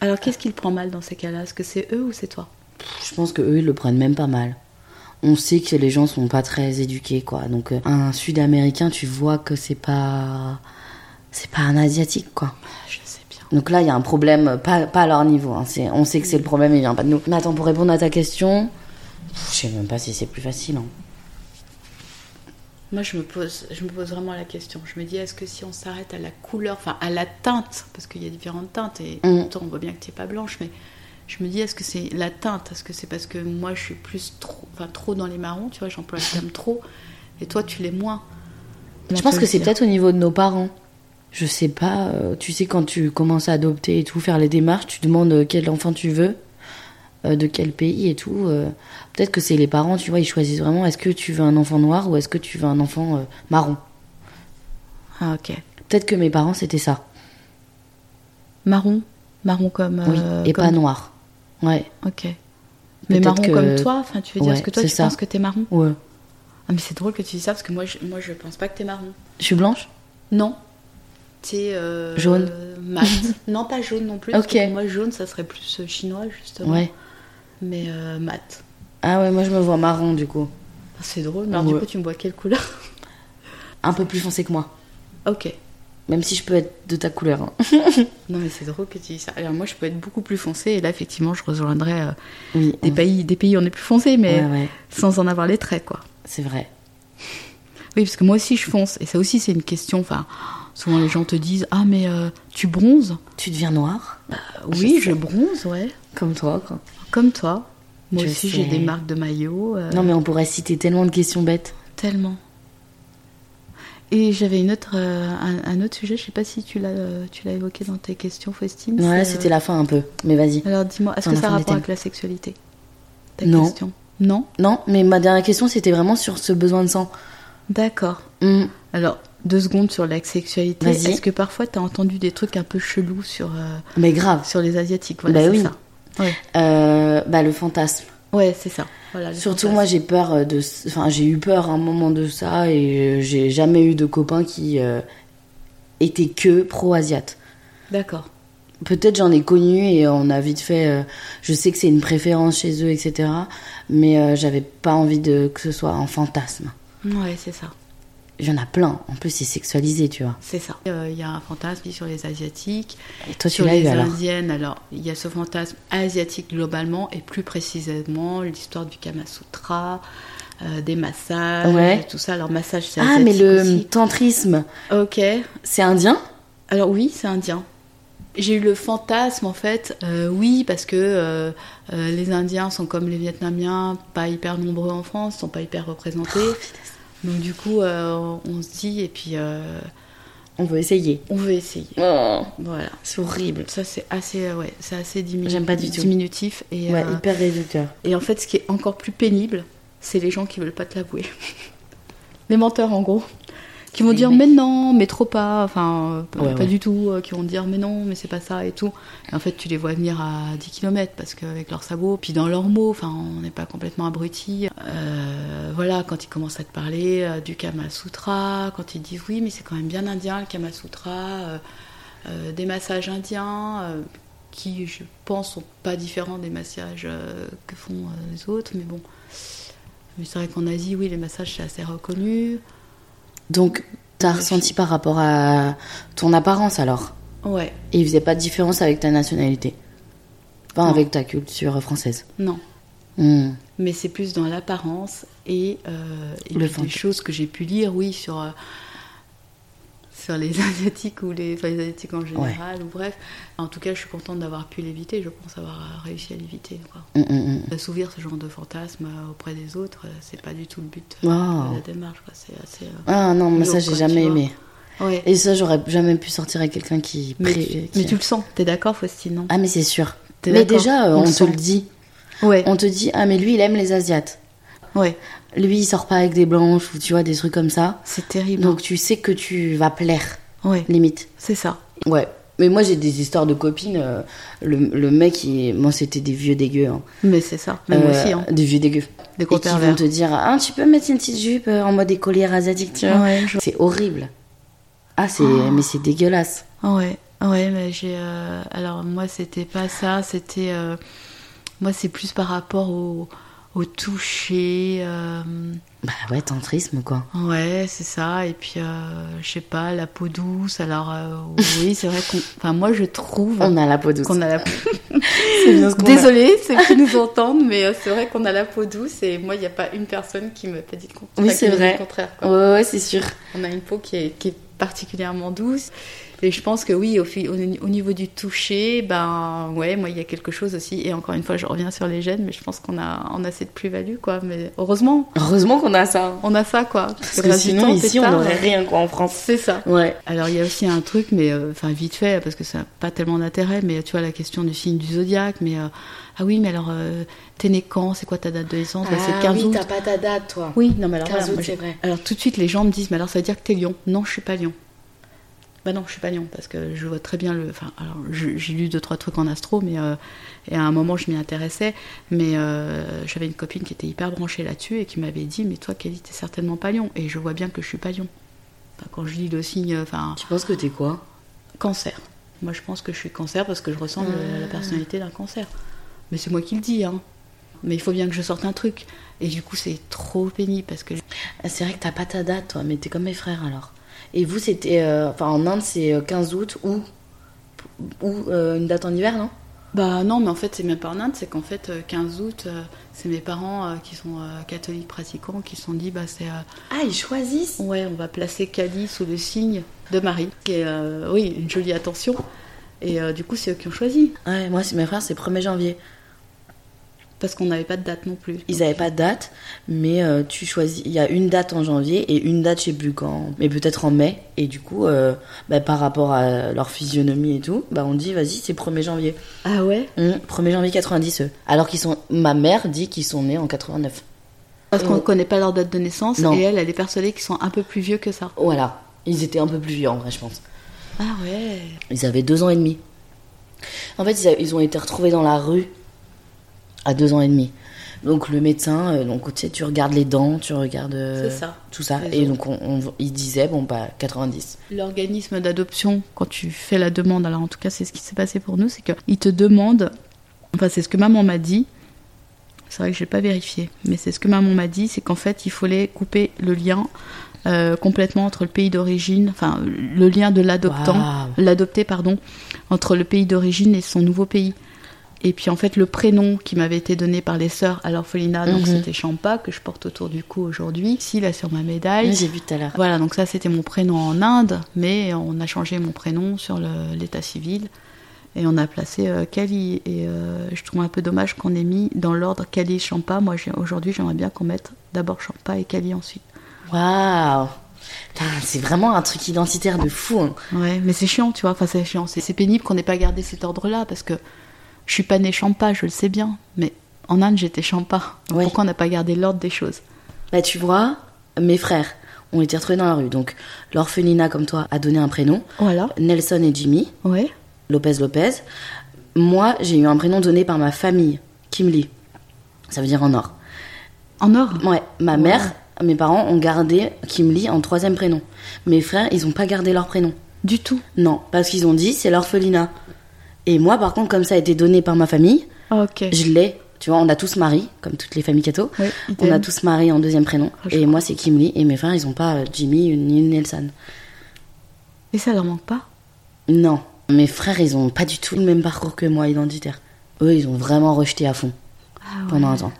B: Alors, qu'est-ce qu'il prend mal dans ces cas-là? Est-ce que c'est eux ou c'est toi?
A: Je pense que eux ils le prennent même pas mal. On sait que les gens sont pas très éduqués, quoi. Donc euh, un Sud-Américain, tu vois que c'est pas, c'est pas un asiatique, quoi.
B: Je sais bien.
A: Donc là, il y a un problème, pas, pas à leur niveau. hein. On sait que c'est le problème, il vient pas de nous. Mais attends, pour répondre à ta question, je sais même pas si c'est plus facile. hein.
B: Moi, je me pose, je me pose vraiment la question. Je me dis, est-ce que si on s'arrête à la couleur, enfin à la teinte, parce qu'il y a différentes teintes, et
A: Mm.
B: pourtant on voit bien que tu n'es pas blanche, mais je me dis, est-ce que c'est la teinte? Est-ce que c'est parce que moi je suis plus trop, enfin trop dans les marrons, tu vois, j'emploie le terme trop, et toi tu l'es moins?
A: Je pense que c'est peut-être au niveau de nos parents. Je sais pas, euh, tu sais, quand tu commences à adopter et tout, faire les démarches, tu demandes euh, quel enfant tu veux, euh, de quel pays et tout. euh, peut-être que c'est les parents, tu vois, ils choisissent vraiment est-ce que tu veux un enfant noir ou est-ce que tu veux un enfant euh, marron?
B: Ah ok.
A: Peut-être que mes parents c'était ça.
B: Marron, marron comme.
A: oui, et
B: comme-
A: pas noir. Ouais.
B: Ok. Mais marron
A: que-
B: comme toi, enfin tu veux dire,
A: Ouais,
B: est-ce que toi tu
A: ça.
B: penses que t'es marron?
A: Ouais.
B: Ah mais c'est drôle que tu dis ça parce que moi je, moi je pense pas que t'es marron.
A: Je suis blanche?
B: Non. Euh,
A: Jaune.
B: mat. non, pas jaune non plus. parce
A: Ok.
B: que pour moi, jaune, ça serait plus chinois, justement.
A: Ouais.
B: Mais euh, mat.
A: Ah ouais, moi je me vois marron du coup.
B: Ah, C'est drôle. Mais alors, du
A: Ouais.
B: coup, tu me vois quelle couleur?
A: Un peu plus foncé que moi.
B: Ok.
A: Même si je peux être de ta couleur. hein.
B: Non, mais c'est drôle que tu dis ça. Alors, moi, je peux être beaucoup plus foncée. Et là, effectivement, je rejoindrais euh,
A: Oui.
B: des,
A: on-
B: pays, des pays où on est plus foncé, mais
A: Ouais, ouais,
B: sans en avoir les traits, quoi.
A: c'est vrai.
B: Oui, parce que moi aussi, je fonce. Et ça aussi, c'est une question. Enfin, souvent, les gens te disent Ah, mais euh, tu bronzes?
A: Tu deviens noir?
B: Oui,
A: sais.
B: je bronze, ouais.
A: Comme toi, quoi.
B: Comme toi. Moi
A: Je
B: aussi, j'ai des marques de maillot. euh,
A: Non, mais on pourrait citer tellement de questions bêtes.
B: Tellement. Et j'avais une autre, euh, un, un autre sujet, je sais pas si tu l'as, euh, tu l'as évoqué dans tes questions, Faustine.
A: Ouais,
B: c'est,
A: c'était
B: euh,
A: la fin un peu. Mais vas-y.
B: Alors dis-moi, est-ce que ça a rapport avec la sexualité Ta
A: Non.
B: question? Non?
A: Non, mais ma dernière question, c'était vraiment sur ce besoin de sang.
B: D'accord.
A: Hmm.
B: Alors, deux secondes sur la sexualité.
A: Vas-y.
B: Est-ce que parfois tu as entendu des trucs un peu chelous sur, euh,
A: Mais grave.
B: sur les Asiatiques? Voilà,
A: Bah oui.
B: ça. Ouais,
A: Euh, bah, le fantasme.
B: ouais c'est ça. Voilà,
A: Surtout, moi, j'ai peur euh, de. Enfin, j'ai eu peur à un moment de ça et euh, j'ai jamais eu de copains qui euh, étaient que pro-asiates.
B: D'accord.
A: Peut-être j'en ai connu et on a vite fait. euh, je sais que c'est une préférence chez eux, etc. Mais j'avais pas envie de que ce soit un fantasme.
B: Ouais, c'est ça.
A: Il y en a plein. En plus, c'est sexualisé, tu vois.
B: C'est ça. Euh, Il y a un fantasme sur les Asiatiques.
A: Et toi, tu
B: Sur
A: l'as eu
B: les
A: alors
B: indiennes, alors il y a ce fantasme asiatique globalement et plus précisément l'histoire du Kama Sutra, euh, des massages,
A: Ouais.
B: tout ça. Alors massage c'est
A: Ah, mais le
B: aussi.
A: tantrisme,
B: Ok.
A: c'est indien
B: Alors oui, c'est indien. J'ai eu le fantasme en fait, euh, oui, parce que euh, euh, les Indiens sont comme les Vietnamiens, pas hyper nombreux en France, sont pas hyper représentés. Donc du coup, euh, on se dit et puis euh,
A: On veut essayer.
B: on veut essayer.
A: Oh,
B: Voilà.
A: c'est horrible.
B: Ça c'est assez, euh, ouais, c'est assez diminu-
A: J'aime pas du tout.
B: diminutif et
A: Ouais,
B: euh,
A: hyper réducteur.
B: Et en fait, ce qui est encore plus pénible, c'est les gens qui veulent pas te l'avouer. les menteurs, en gros. Qui vont dire mais non, mais trop pas, enfin pas,
A: Ouais,
B: pas
A: ouais.
B: du tout, euh, qui vont dire mais non, mais c'est pas ça et tout. Et en fait, tu les vois venir à 10 km parce qu'avec leurs sabots, puis dans leurs mots, enfin, on n'est pas complètement abrutis. Euh, voilà, quand ils commencent à te parler euh, du Kama Sutra, quand ils disent oui, mais c'est quand même bien indien le Kama Sutra, euh, euh, des massages indiens. euh, qui, je pense, sont pas différents des massages euh, que font euh, les autres, mais bon. Mais c'est vrai qu'en Asie, oui, les massages, c'est assez reconnu.
A: Donc, t'as ressenti par rapport à ton apparence alors?
B: Ouais,
A: Et il faisait pas de différence avec ta nationalité?
B: Non.
A: avec ta culture française?
B: Non.
A: Hmm.
B: Mais c'est plus dans l'apparence et, euh, et
A: Le
B: puis des
A: fantôme.
B: choses que j'ai pu lire, oui, sur, euh, sur les Asiatiques ou les, enfin, les Asiatiques en général, ou bref. En tout cas, je suis contente d'avoir pu l'éviter. Je pense avoir réussi à l'éviter. quoi.
A: Hmm, hmm.
B: Assouvir ce genre de fantasme euh, auprès des autres, euh, c'est pas du tout le but
A: Wow.
B: de la démarche. quoi. C'est assez. euh,
A: Ah non, mais ça, j'ai jamais aimé.
B: Ouais.
A: Et ça, j'aurais jamais pu sortir avec quelqu'un qui.
B: Mais,
A: pré-
B: tu,
A: qui-
B: mais tu le sens, t'es d'accord, Faustine, non?
A: Ah, mais c'est sûr.
B: T'es
A: Mais déjà, euh,
B: On
A: on, te le dit.
B: Ouais,
A: On te dit, ah, mais lui, il aime les Asiates.
B: Ouais,
A: Lui, il sort pas avec des blanches ou tu vois, des trucs comme ça.
B: c'est terrible.
A: Donc, tu sais que tu vas plaire,
B: ouais,
A: limite.
B: c'est ça.
A: Ouais. Mais moi, j'ai des histoires de copines. euh, le, le mec, il- moi, c'était des vieux dégueux. hein.
B: Mais c'est ça, même
A: Euh,
B: aussi, hein.
A: Des vieux dégueux.
B: Des
A: Et
B: gros
A: qui vont te dire, ah, tu peux mettre une petite jupe euh, en mode écolière asiatique, tu vois.
B: Ouais, je-
A: C'est horrible. Ah, c'est,
B: Oh.
A: mais c'est dégueulasse.
B: Ouais, ouais, mais j'ai. euh, alors moi, c'était pas ça, c'était. euh, moi, c'est plus par rapport au, au toucher. euh,
A: Bah ouais, tantrisme, quoi.
B: ouais, c'est ça. Et puis, euh, je sais pas, la peau douce. Alors, euh, oui, c'est vrai qu'on. Enfin, moi, je trouve
A: On a la peau douce.
B: qu'on a la
A: C'est bien ce qu'on a.
B: Désolée, ceux qui nous entendent, mais c'est vrai qu'on a la peau douce et moi, il n'y a pas une personne qui me t'a dit le contraire.
A: Oui, c'est vrai.
B: Le contraire, quoi.
A: Ouais, ouais, c'est sûr.
B: On a une peau qui est, qui est particulièrement douce. Et je pense que oui, au, niveau du toucher, ben ouais, moi il y a quelque chose aussi. Et encore une fois, je reviens sur les gènes, mais je pense qu'on a, on a cette plus-value, quoi. Mais heureusement,
A: Heureusement qu'on a ça.
B: on a ça, quoi.
A: Parce que sinon, ici, on n'aurait rien, quoi, en France.
B: C'est ça.
A: Ouais.
B: Alors il y a aussi un truc, mais euh, enfin vite fait, parce que ça n'a pas tellement d'intérêt, mais tu vois la question du signe du zodiaque, mais euh, ah oui, mais alors euh, t'es né quand? C'est quoi ta date de naissance? Bah, C'est le 15
A: Ah oui,
B: août.
A: t'as pas ta date, toi.
B: Oui, non, mais alors
A: 15
B: voilà,
A: août, c'est vrai.
B: Alors tout de suite, les gens me disent, mais alors ça veut dire que t'es lion Non, je suis pas lion. Bah non, je suis pas lion, parce que je vois très bien le. Enfin, alors j'ai lu deux, trois trucs en astro, mais. euh, et à un moment, je m'y intéressais, mais euh, j'avais une copine qui était hyper branchée là-dessus et qui m'avait dit, mais toi, Kelly, t'es certainement pas lion. Et je vois bien que je suis pas lion. Enfin, quand je lis le signe, enfin,
A: Tu penses que t'es quoi?
B: cancer. Moi, je pense que je suis cancer parce que je ressemble à la
A: Ah.
B: personnalité d'un cancer. Mais c'est moi qui le dis, hein. Mais il faut bien que je sorte un truc. Et du coup, c'est trop pénible parce que
A: Ah, C'est vrai que t'as pas ta date, toi, mais t'es comme mes frères, alors. Et vous, c'était... euh, Enfin, en Inde, c'est euh, 15 août ou... Ou euh, une date en hiver, non?
B: Bah non, mais en fait, c'est même pas en Inde, c'est qu'en fait, euh, 15 août, euh, c'est mes parents euh, qui sont euh, catholiques pratiquants qui se sont dit, bah c'est. euh,
A: Ah, ils choisissent?
B: Ouais, on va placer Kali sous le signe de Marie, qui est, euh, oui, une jolie attention. Et euh, du coup, c'est eux qui ont choisi,
A: Ouais, moi, c'est mes frères, c'est 1er janvier.
B: Parce qu'on n'avait pas de date non plus.
A: Ils avaient pas de date, mais euh, tu choisis. Il y a une date en janvier et une date, je sais plus quand, mais peut-être en mai. Et du coup, euh, bah, par rapport à leur physionomie et tout, bah, on dit, vas-y, c'est 1er janvier.
B: Ah ouais?
A: Hum, 1er janvier 90, eux. Alors qu'ils sont. Ma mère dit qu'ils sont nés en 89.
B: Parce qu'on ne connaît pas leur date de naissance,
A: non.
B: et elle, elle est persuadée qu'ils sont un peu plus vieux que ça.
A: Voilà. Ils étaient un peu plus vieux, en vrai, je pense.
B: Ah ouais
A: Ils avaient deux ans et demi. En fait, ils, a- ils ont été retrouvés dans la rue à deux ans et demi. Donc le médecin, euh, donc tu sais, tu regardes les dents, tu regardes euh,
B: ça.
A: tout ça,
B: Les
A: et donc on, on- il disait bon bah 90.
B: L'organisme d'adoption, quand tu fais la demande, alors en tout cas c'est ce qui s'est passé pour nous, c'est qu'il te demande, enfin c'est ce que maman m'a dit, c'est vrai que je n'ai pas vérifié, mais c'est ce que maman m'a dit, c'est qu'en fait il fallait couper le lien euh, complètement entre le pays d'origine, enfin le lien de l'adoptant, l'adopté pardon, entre le pays d'origine et son nouveau pays. Et puis en fait le prénom qui m'avait été donné par les sœurs à l'orphelinat, donc
A: Mhm.
B: c'était Champa que je porte autour du cou aujourd'hui, ici là sur ma médaille.
A: Oui, J'ai vu tout à l'heure.
B: Voilà, donc ça c'était mon prénom en Inde, mais on a changé mon prénom sur l'état civil et on a placé euh, Kali. Et euh, je trouve un peu dommage qu'on ait mis dans l'ordre Kali et Champa. Moi aujourd'hui j'aimerais bien qu'on mette d'abord Champa et Kali ensuite.
A: Waouh. C'est vraiment un truc identitaire de fou. hein.
B: Ouais, mais c'est chiant, tu vois, enfin c'est chiant, c'est c'est pénible qu'on n'ait pas gardé cet ordre-là parce que je suis pas née Champa, je le sais bien, mais En Inde, j'étais champa.
A: Ouais.
B: Pourquoi on n'a pas gardé l'ordre des choses?
A: Bah, tu vois, mes frères ont été retrouvés dans la rue. Donc, l'orphelinat, comme toi, a donné un prénom.
B: Voilà.
A: Nelson et Jimmy,
B: Ouais.
A: Lopez Lopez. Moi, j'ai eu un prénom donné par ma famille, Kim Lee. Ça veut dire en or.
B: En or?
A: Ouais, ma
B: Ouais.
A: mère, mes parents ont gardé Kim Lee en troisième prénom. Mes frères, ils ont pas gardé leur prénom.
B: Du tout.
A: Non, parce qu'ils ont dit c'est l'orphelinat. Et moi, par contre, comme ça a été donné par ma famille,
B: Ah,
A: je l'ai. Tu vois, on a tous Marie, comme toutes les familles catho.
B: Ouais,
A: On a tous Marie en deuxième prénom.
B: Ah,
A: et moi, c'est Kim Lee. Et mes frères, ils ont pas euh, Jimmy ni Nelson.
B: Et ça leur manque pas?
A: Non. Mes frères, ils ont pas du tout le même parcours que moi, identitaire. Eux, ils ont vraiment rejeté à fond
B: Ah ouais.
A: pendant un temps.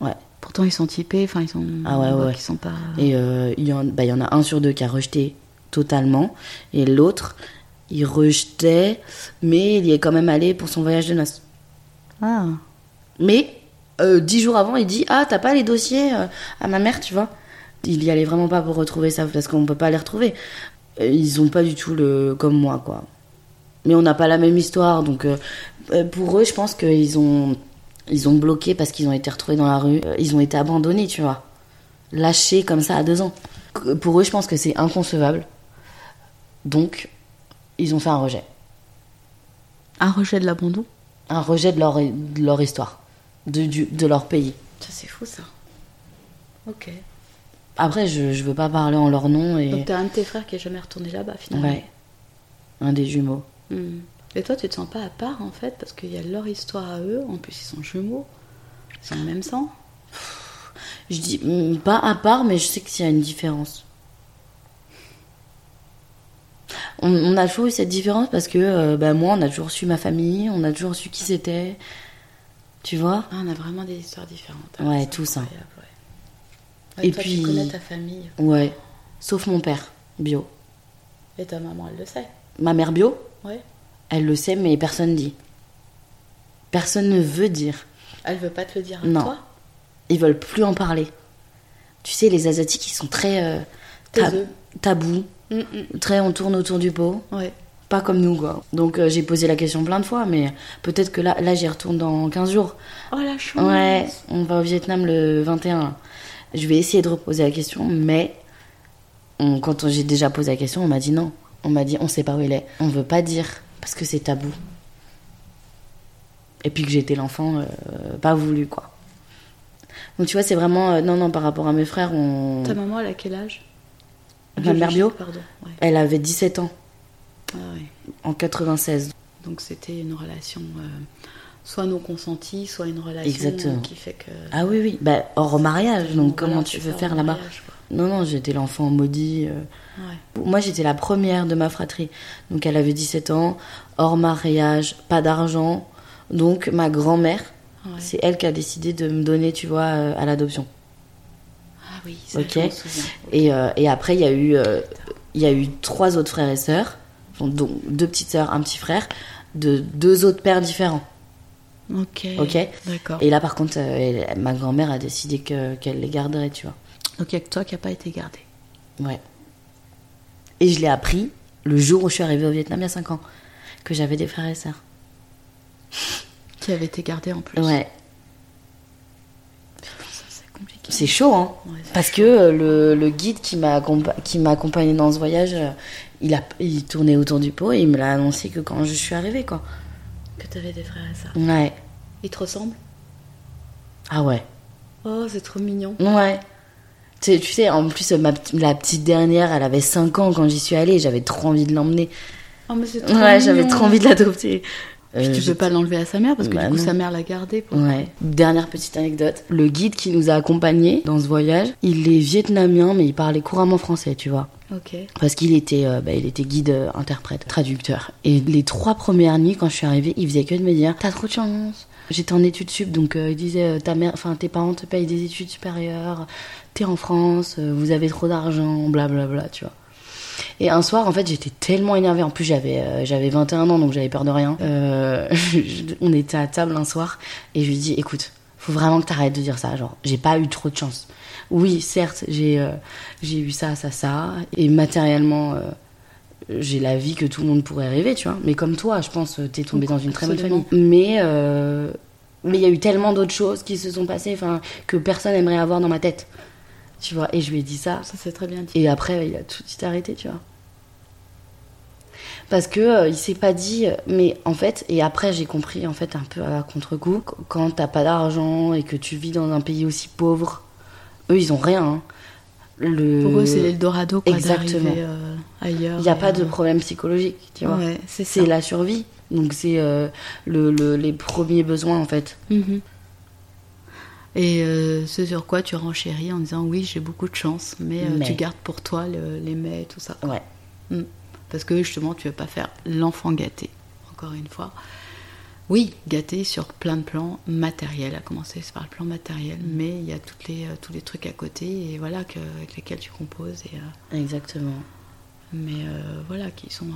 A: Ouais.
B: Pourtant, ils sont typés, enfin, ils sont.
A: Ah ouais, ouais.
B: qu'ils sont pas.
A: Et euh, il y, en- bah, il y en a un sur deux qui a rejeté totalement. Et l'autre, il rejetait, mais il y est quand même allé pour son voyage de noces.
B: Ah.
A: Mais euh, dix jours avant, il dit Ah, t'as pas les dossiers euh, à ma mère, tu vois Il y allait vraiment pas pour retrouver ça, parce qu'on peut pas les retrouver. Euh, Ils ont pas du tout le. comme moi, quoi. Mais on n'a pas la même histoire, donc euh, pour eux, je pense qu'ils ont. Ils ont bloqué parce qu'ils ont été retrouvés dans la rue. Ils ont été abandonnés, tu vois. Lâchés comme ça à deux ans. Pour eux, je pense que c'est inconcevable. Donc, ils ont fait un rejet.
B: Un rejet de l'abandon
A: Un rejet de leur, de leur histoire, de, du- de leur pays.
B: Ça, c'est fou, ça. Ok.
A: Après, je, je veux pas parler en leur nom et.
B: Donc, t'as un de tes frères qui est jamais retourné là-bas, finalement.
A: Ouais. Un des jumeaux.
B: Hmm. Et toi, tu te sens pas à part, en fait, parce qu'il y a leur histoire à eux. En plus, ils sont jumeaux. Ils ont le même sang.
A: Je dis mm, pas à part, mais je sais qu'il y a une différence. On, on a toujours eu cette différence parce que euh, bah, moi, on a toujours su ma famille, on a toujours su qui c'était. Tu vois
B: Ah, on a vraiment des histoires différentes.
A: Ouais,
B: c'est
A: tous, hein.
B: ouais. Ouais,
A: Et
B: toi,
A: puis-
B: Tu connais ta famille.
A: Ouais. Sauf mon père, bio.
B: Et ta maman, elle le sait.
A: Ma mère bio,
B: Ouais.
A: elle le sait, mais personne dit. Personne ne veut dire.
B: Elle veut pas te le dire à
A: Non.
B: toi
A: Ils veulent plus en parler. Tu sais, les Asiatiques, ils sont très euh, tabous,
B: Mm, mm.
A: très on tourne autour du pot.
B: Ouais.
A: Pas comme nous, quoi. Donc euh, j'ai posé la question plein de fois, mais peut-être que là, là j'y retourne dans 15 jours.
B: Oh, la chance
A: Ouais, on va au Vietnam le 21. Je vais essayer de reposer la question, mais on- quand j'ai déjà posé la question, on m'a dit non. On m'a dit on sait pas où il est. On veut pas dire parce que c'est tabou. Et puis que j'étais l'enfant euh, pas voulu, quoi. Donc tu vois, c'est vraiment. euh, non, non, par rapport à mes frères, on.
B: Ta maman, elle a quel âge?
A: Ma mère bio
B: Pardon. Ouais.
A: Elle avait 17 ans
B: Ah, ouais.
A: en 96.
B: Donc c'était une relation euh, soit non consentie, soit une relation
A: Exactement.
B: euh, qui fait que.
A: Ah oui, oui. Bah, hors mariage, donc comment tu veux faire là-bas. Non, non, j'étais l'enfant maudit. euh.
B: Ouais.
A: Moi, j'étais la première de ma fratrie. Donc, elle avait 17 ans, hors mariage, pas d'argent. Donc, ma grand-mère, c'est elle qui a décidé de me donner, tu vois, à l'adoption.
B: Oui, ça
A: Ok.
B: je.
A: Et, euh, et après, il y, a eu, euh, il y a eu trois autres frères et sœurs. Donc, deux petites sœurs, un petit frère, de deux autres pères différents.
B: Ok.
A: Ok.
B: D'accord.
A: Et là, par contre, euh, elle- ma grand-mère a décidé que- qu'elle les garderait, tu vois.
B: Donc il n'y a que toi qui n'a pas été gardé.
A: Ouais. Et je l'ai appris le jour où je suis arrivée au Vietnam il y a 5 ans, que j'avais des frères et sœurs.
B: Qui avait été gardé en plus.
A: Ouais,
B: c'est
A: chaud, hein.
B: Ouais,
A: Parce que euh, le, le guide qui m'a accompagné dans ce voyage, euh, il, a, il tournait autour du pot et il me l'a annoncé que quand je suis arrivée, quoi.
B: Que tu avais des frères et sœurs.
A: Ouais.
B: Ils te ressemblent?
A: Ah ouais.
B: Oh, c'est trop mignon.
A: Ouais. Tu sais, tu sais, en plus, ma, la petite dernière, elle avait 5 ans quand j'y suis allée. J'avais trop envie de l'emmener.
B: Oh, mais c'est trop
A: Ouais, j'avais trop envie de l'adopter.
B: Puis
A: Euh,
B: tu peux pas l'enlever à sa mère parce que
A: Bah
B: du coup
A: non.
B: sa mère l'a gardé. Pour...
A: Ouais. Dernière petite anecdote. Le guide qui nous a accompagnés dans ce voyage, il est vietnamien, mais il parlait couramment français, tu vois.
B: Ok.
A: Parce qu'il était, euh, bah, il était guide, euh, interprète, traducteur. Et les trois premières nuits, quand je suis arrivée, il faisait que de me dire T'as trop de chance. J'étais en études sup, donc euh, il disait ta mère, enfin tes parents te payent des études supérieures, t'es en France, vous avez trop d'argent, blablabla, tu vois. Et un soir, en fait, j'étais tellement énervée. En plus, j'avais euh, j'avais 21 ans, donc j'avais peur de rien. Euh, on était à table un soir et je lui dis écoute, faut vraiment que t'arrêtes de dire ça. Genre, j'ai pas eu trop de chance. Oui, certes, j'ai euh, j'ai eu ça, ça, ça, et matériellement, j'ai la vie que tout le monde pourrait rêver, tu vois. Mais comme toi, je pense, t'es tombé dans une très bonne famille. Mais euh, Mais il y a eu tellement d'autres choses qui se sont passées enfin, que personne n'aimerait avoir dans ma tête. Tu vois, et je lui ai dit ça.
B: Ça, c'est très bien dit.
A: Et après, il a tout de suite arrêté, tu vois. Parce que euh, il s'est pas dit, euh, mais en fait, et après j'ai compris en fait un peu à contre-coup, qu- quand t'as pas d'argent et que tu vis dans un pays aussi pauvre, eux ils ont rien. hein. Le...
B: Pour eux, c'est l'Eldorado quoi,
A: Exactement.
B: euh, ailleurs.
A: Il n'y a pas de
B: euh,
A: problème psychologique, tu vois.
B: Ouais, c'est.
A: C'est la survie. Donc c'est euh, le, le- les premiers besoins en fait.
B: Mhm. Et euh, ce sur quoi tu renchéris en disant oui, j'ai beaucoup de chance, mais, euh,
A: Mais.
B: tu gardes pour toi le- les mais et tout ça.
A: Ouais.
B: Mm. Parce que justement, tu veux pas faire l'enfant gâté, encore une fois. Oui, gâté sur plein de plans matériels, à commencer par le plan matériel,
A: Mm.
B: mais il y a toutes les, euh, tous les trucs à côté et voilà que, avec lesquels tu composes, et, euh,
A: Exactement.
B: mais voilà, qui sont.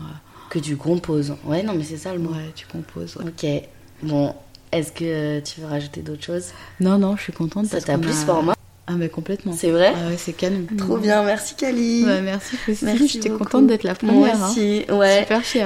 A: Que tu composes. Ouais, non, mais c'est ça le mot.
B: ouais, tu composes. ouais.
A: Ok. Bon, est-ce que tu veux rajouter d'autres choses?
B: Non, non, je suis contente.
A: Ça t'a plu ce format?
B: Ah, mais complètement.
A: C'est vrai?
B: Ah ouais, c'est canon.
A: Trop bien, merci Kali.
B: Ouais, merci, Christine.
A: Merci
B: J'étais contente d'être la
A: Moi
B: première. hein.
A: aussi, ouais.
B: Super fière.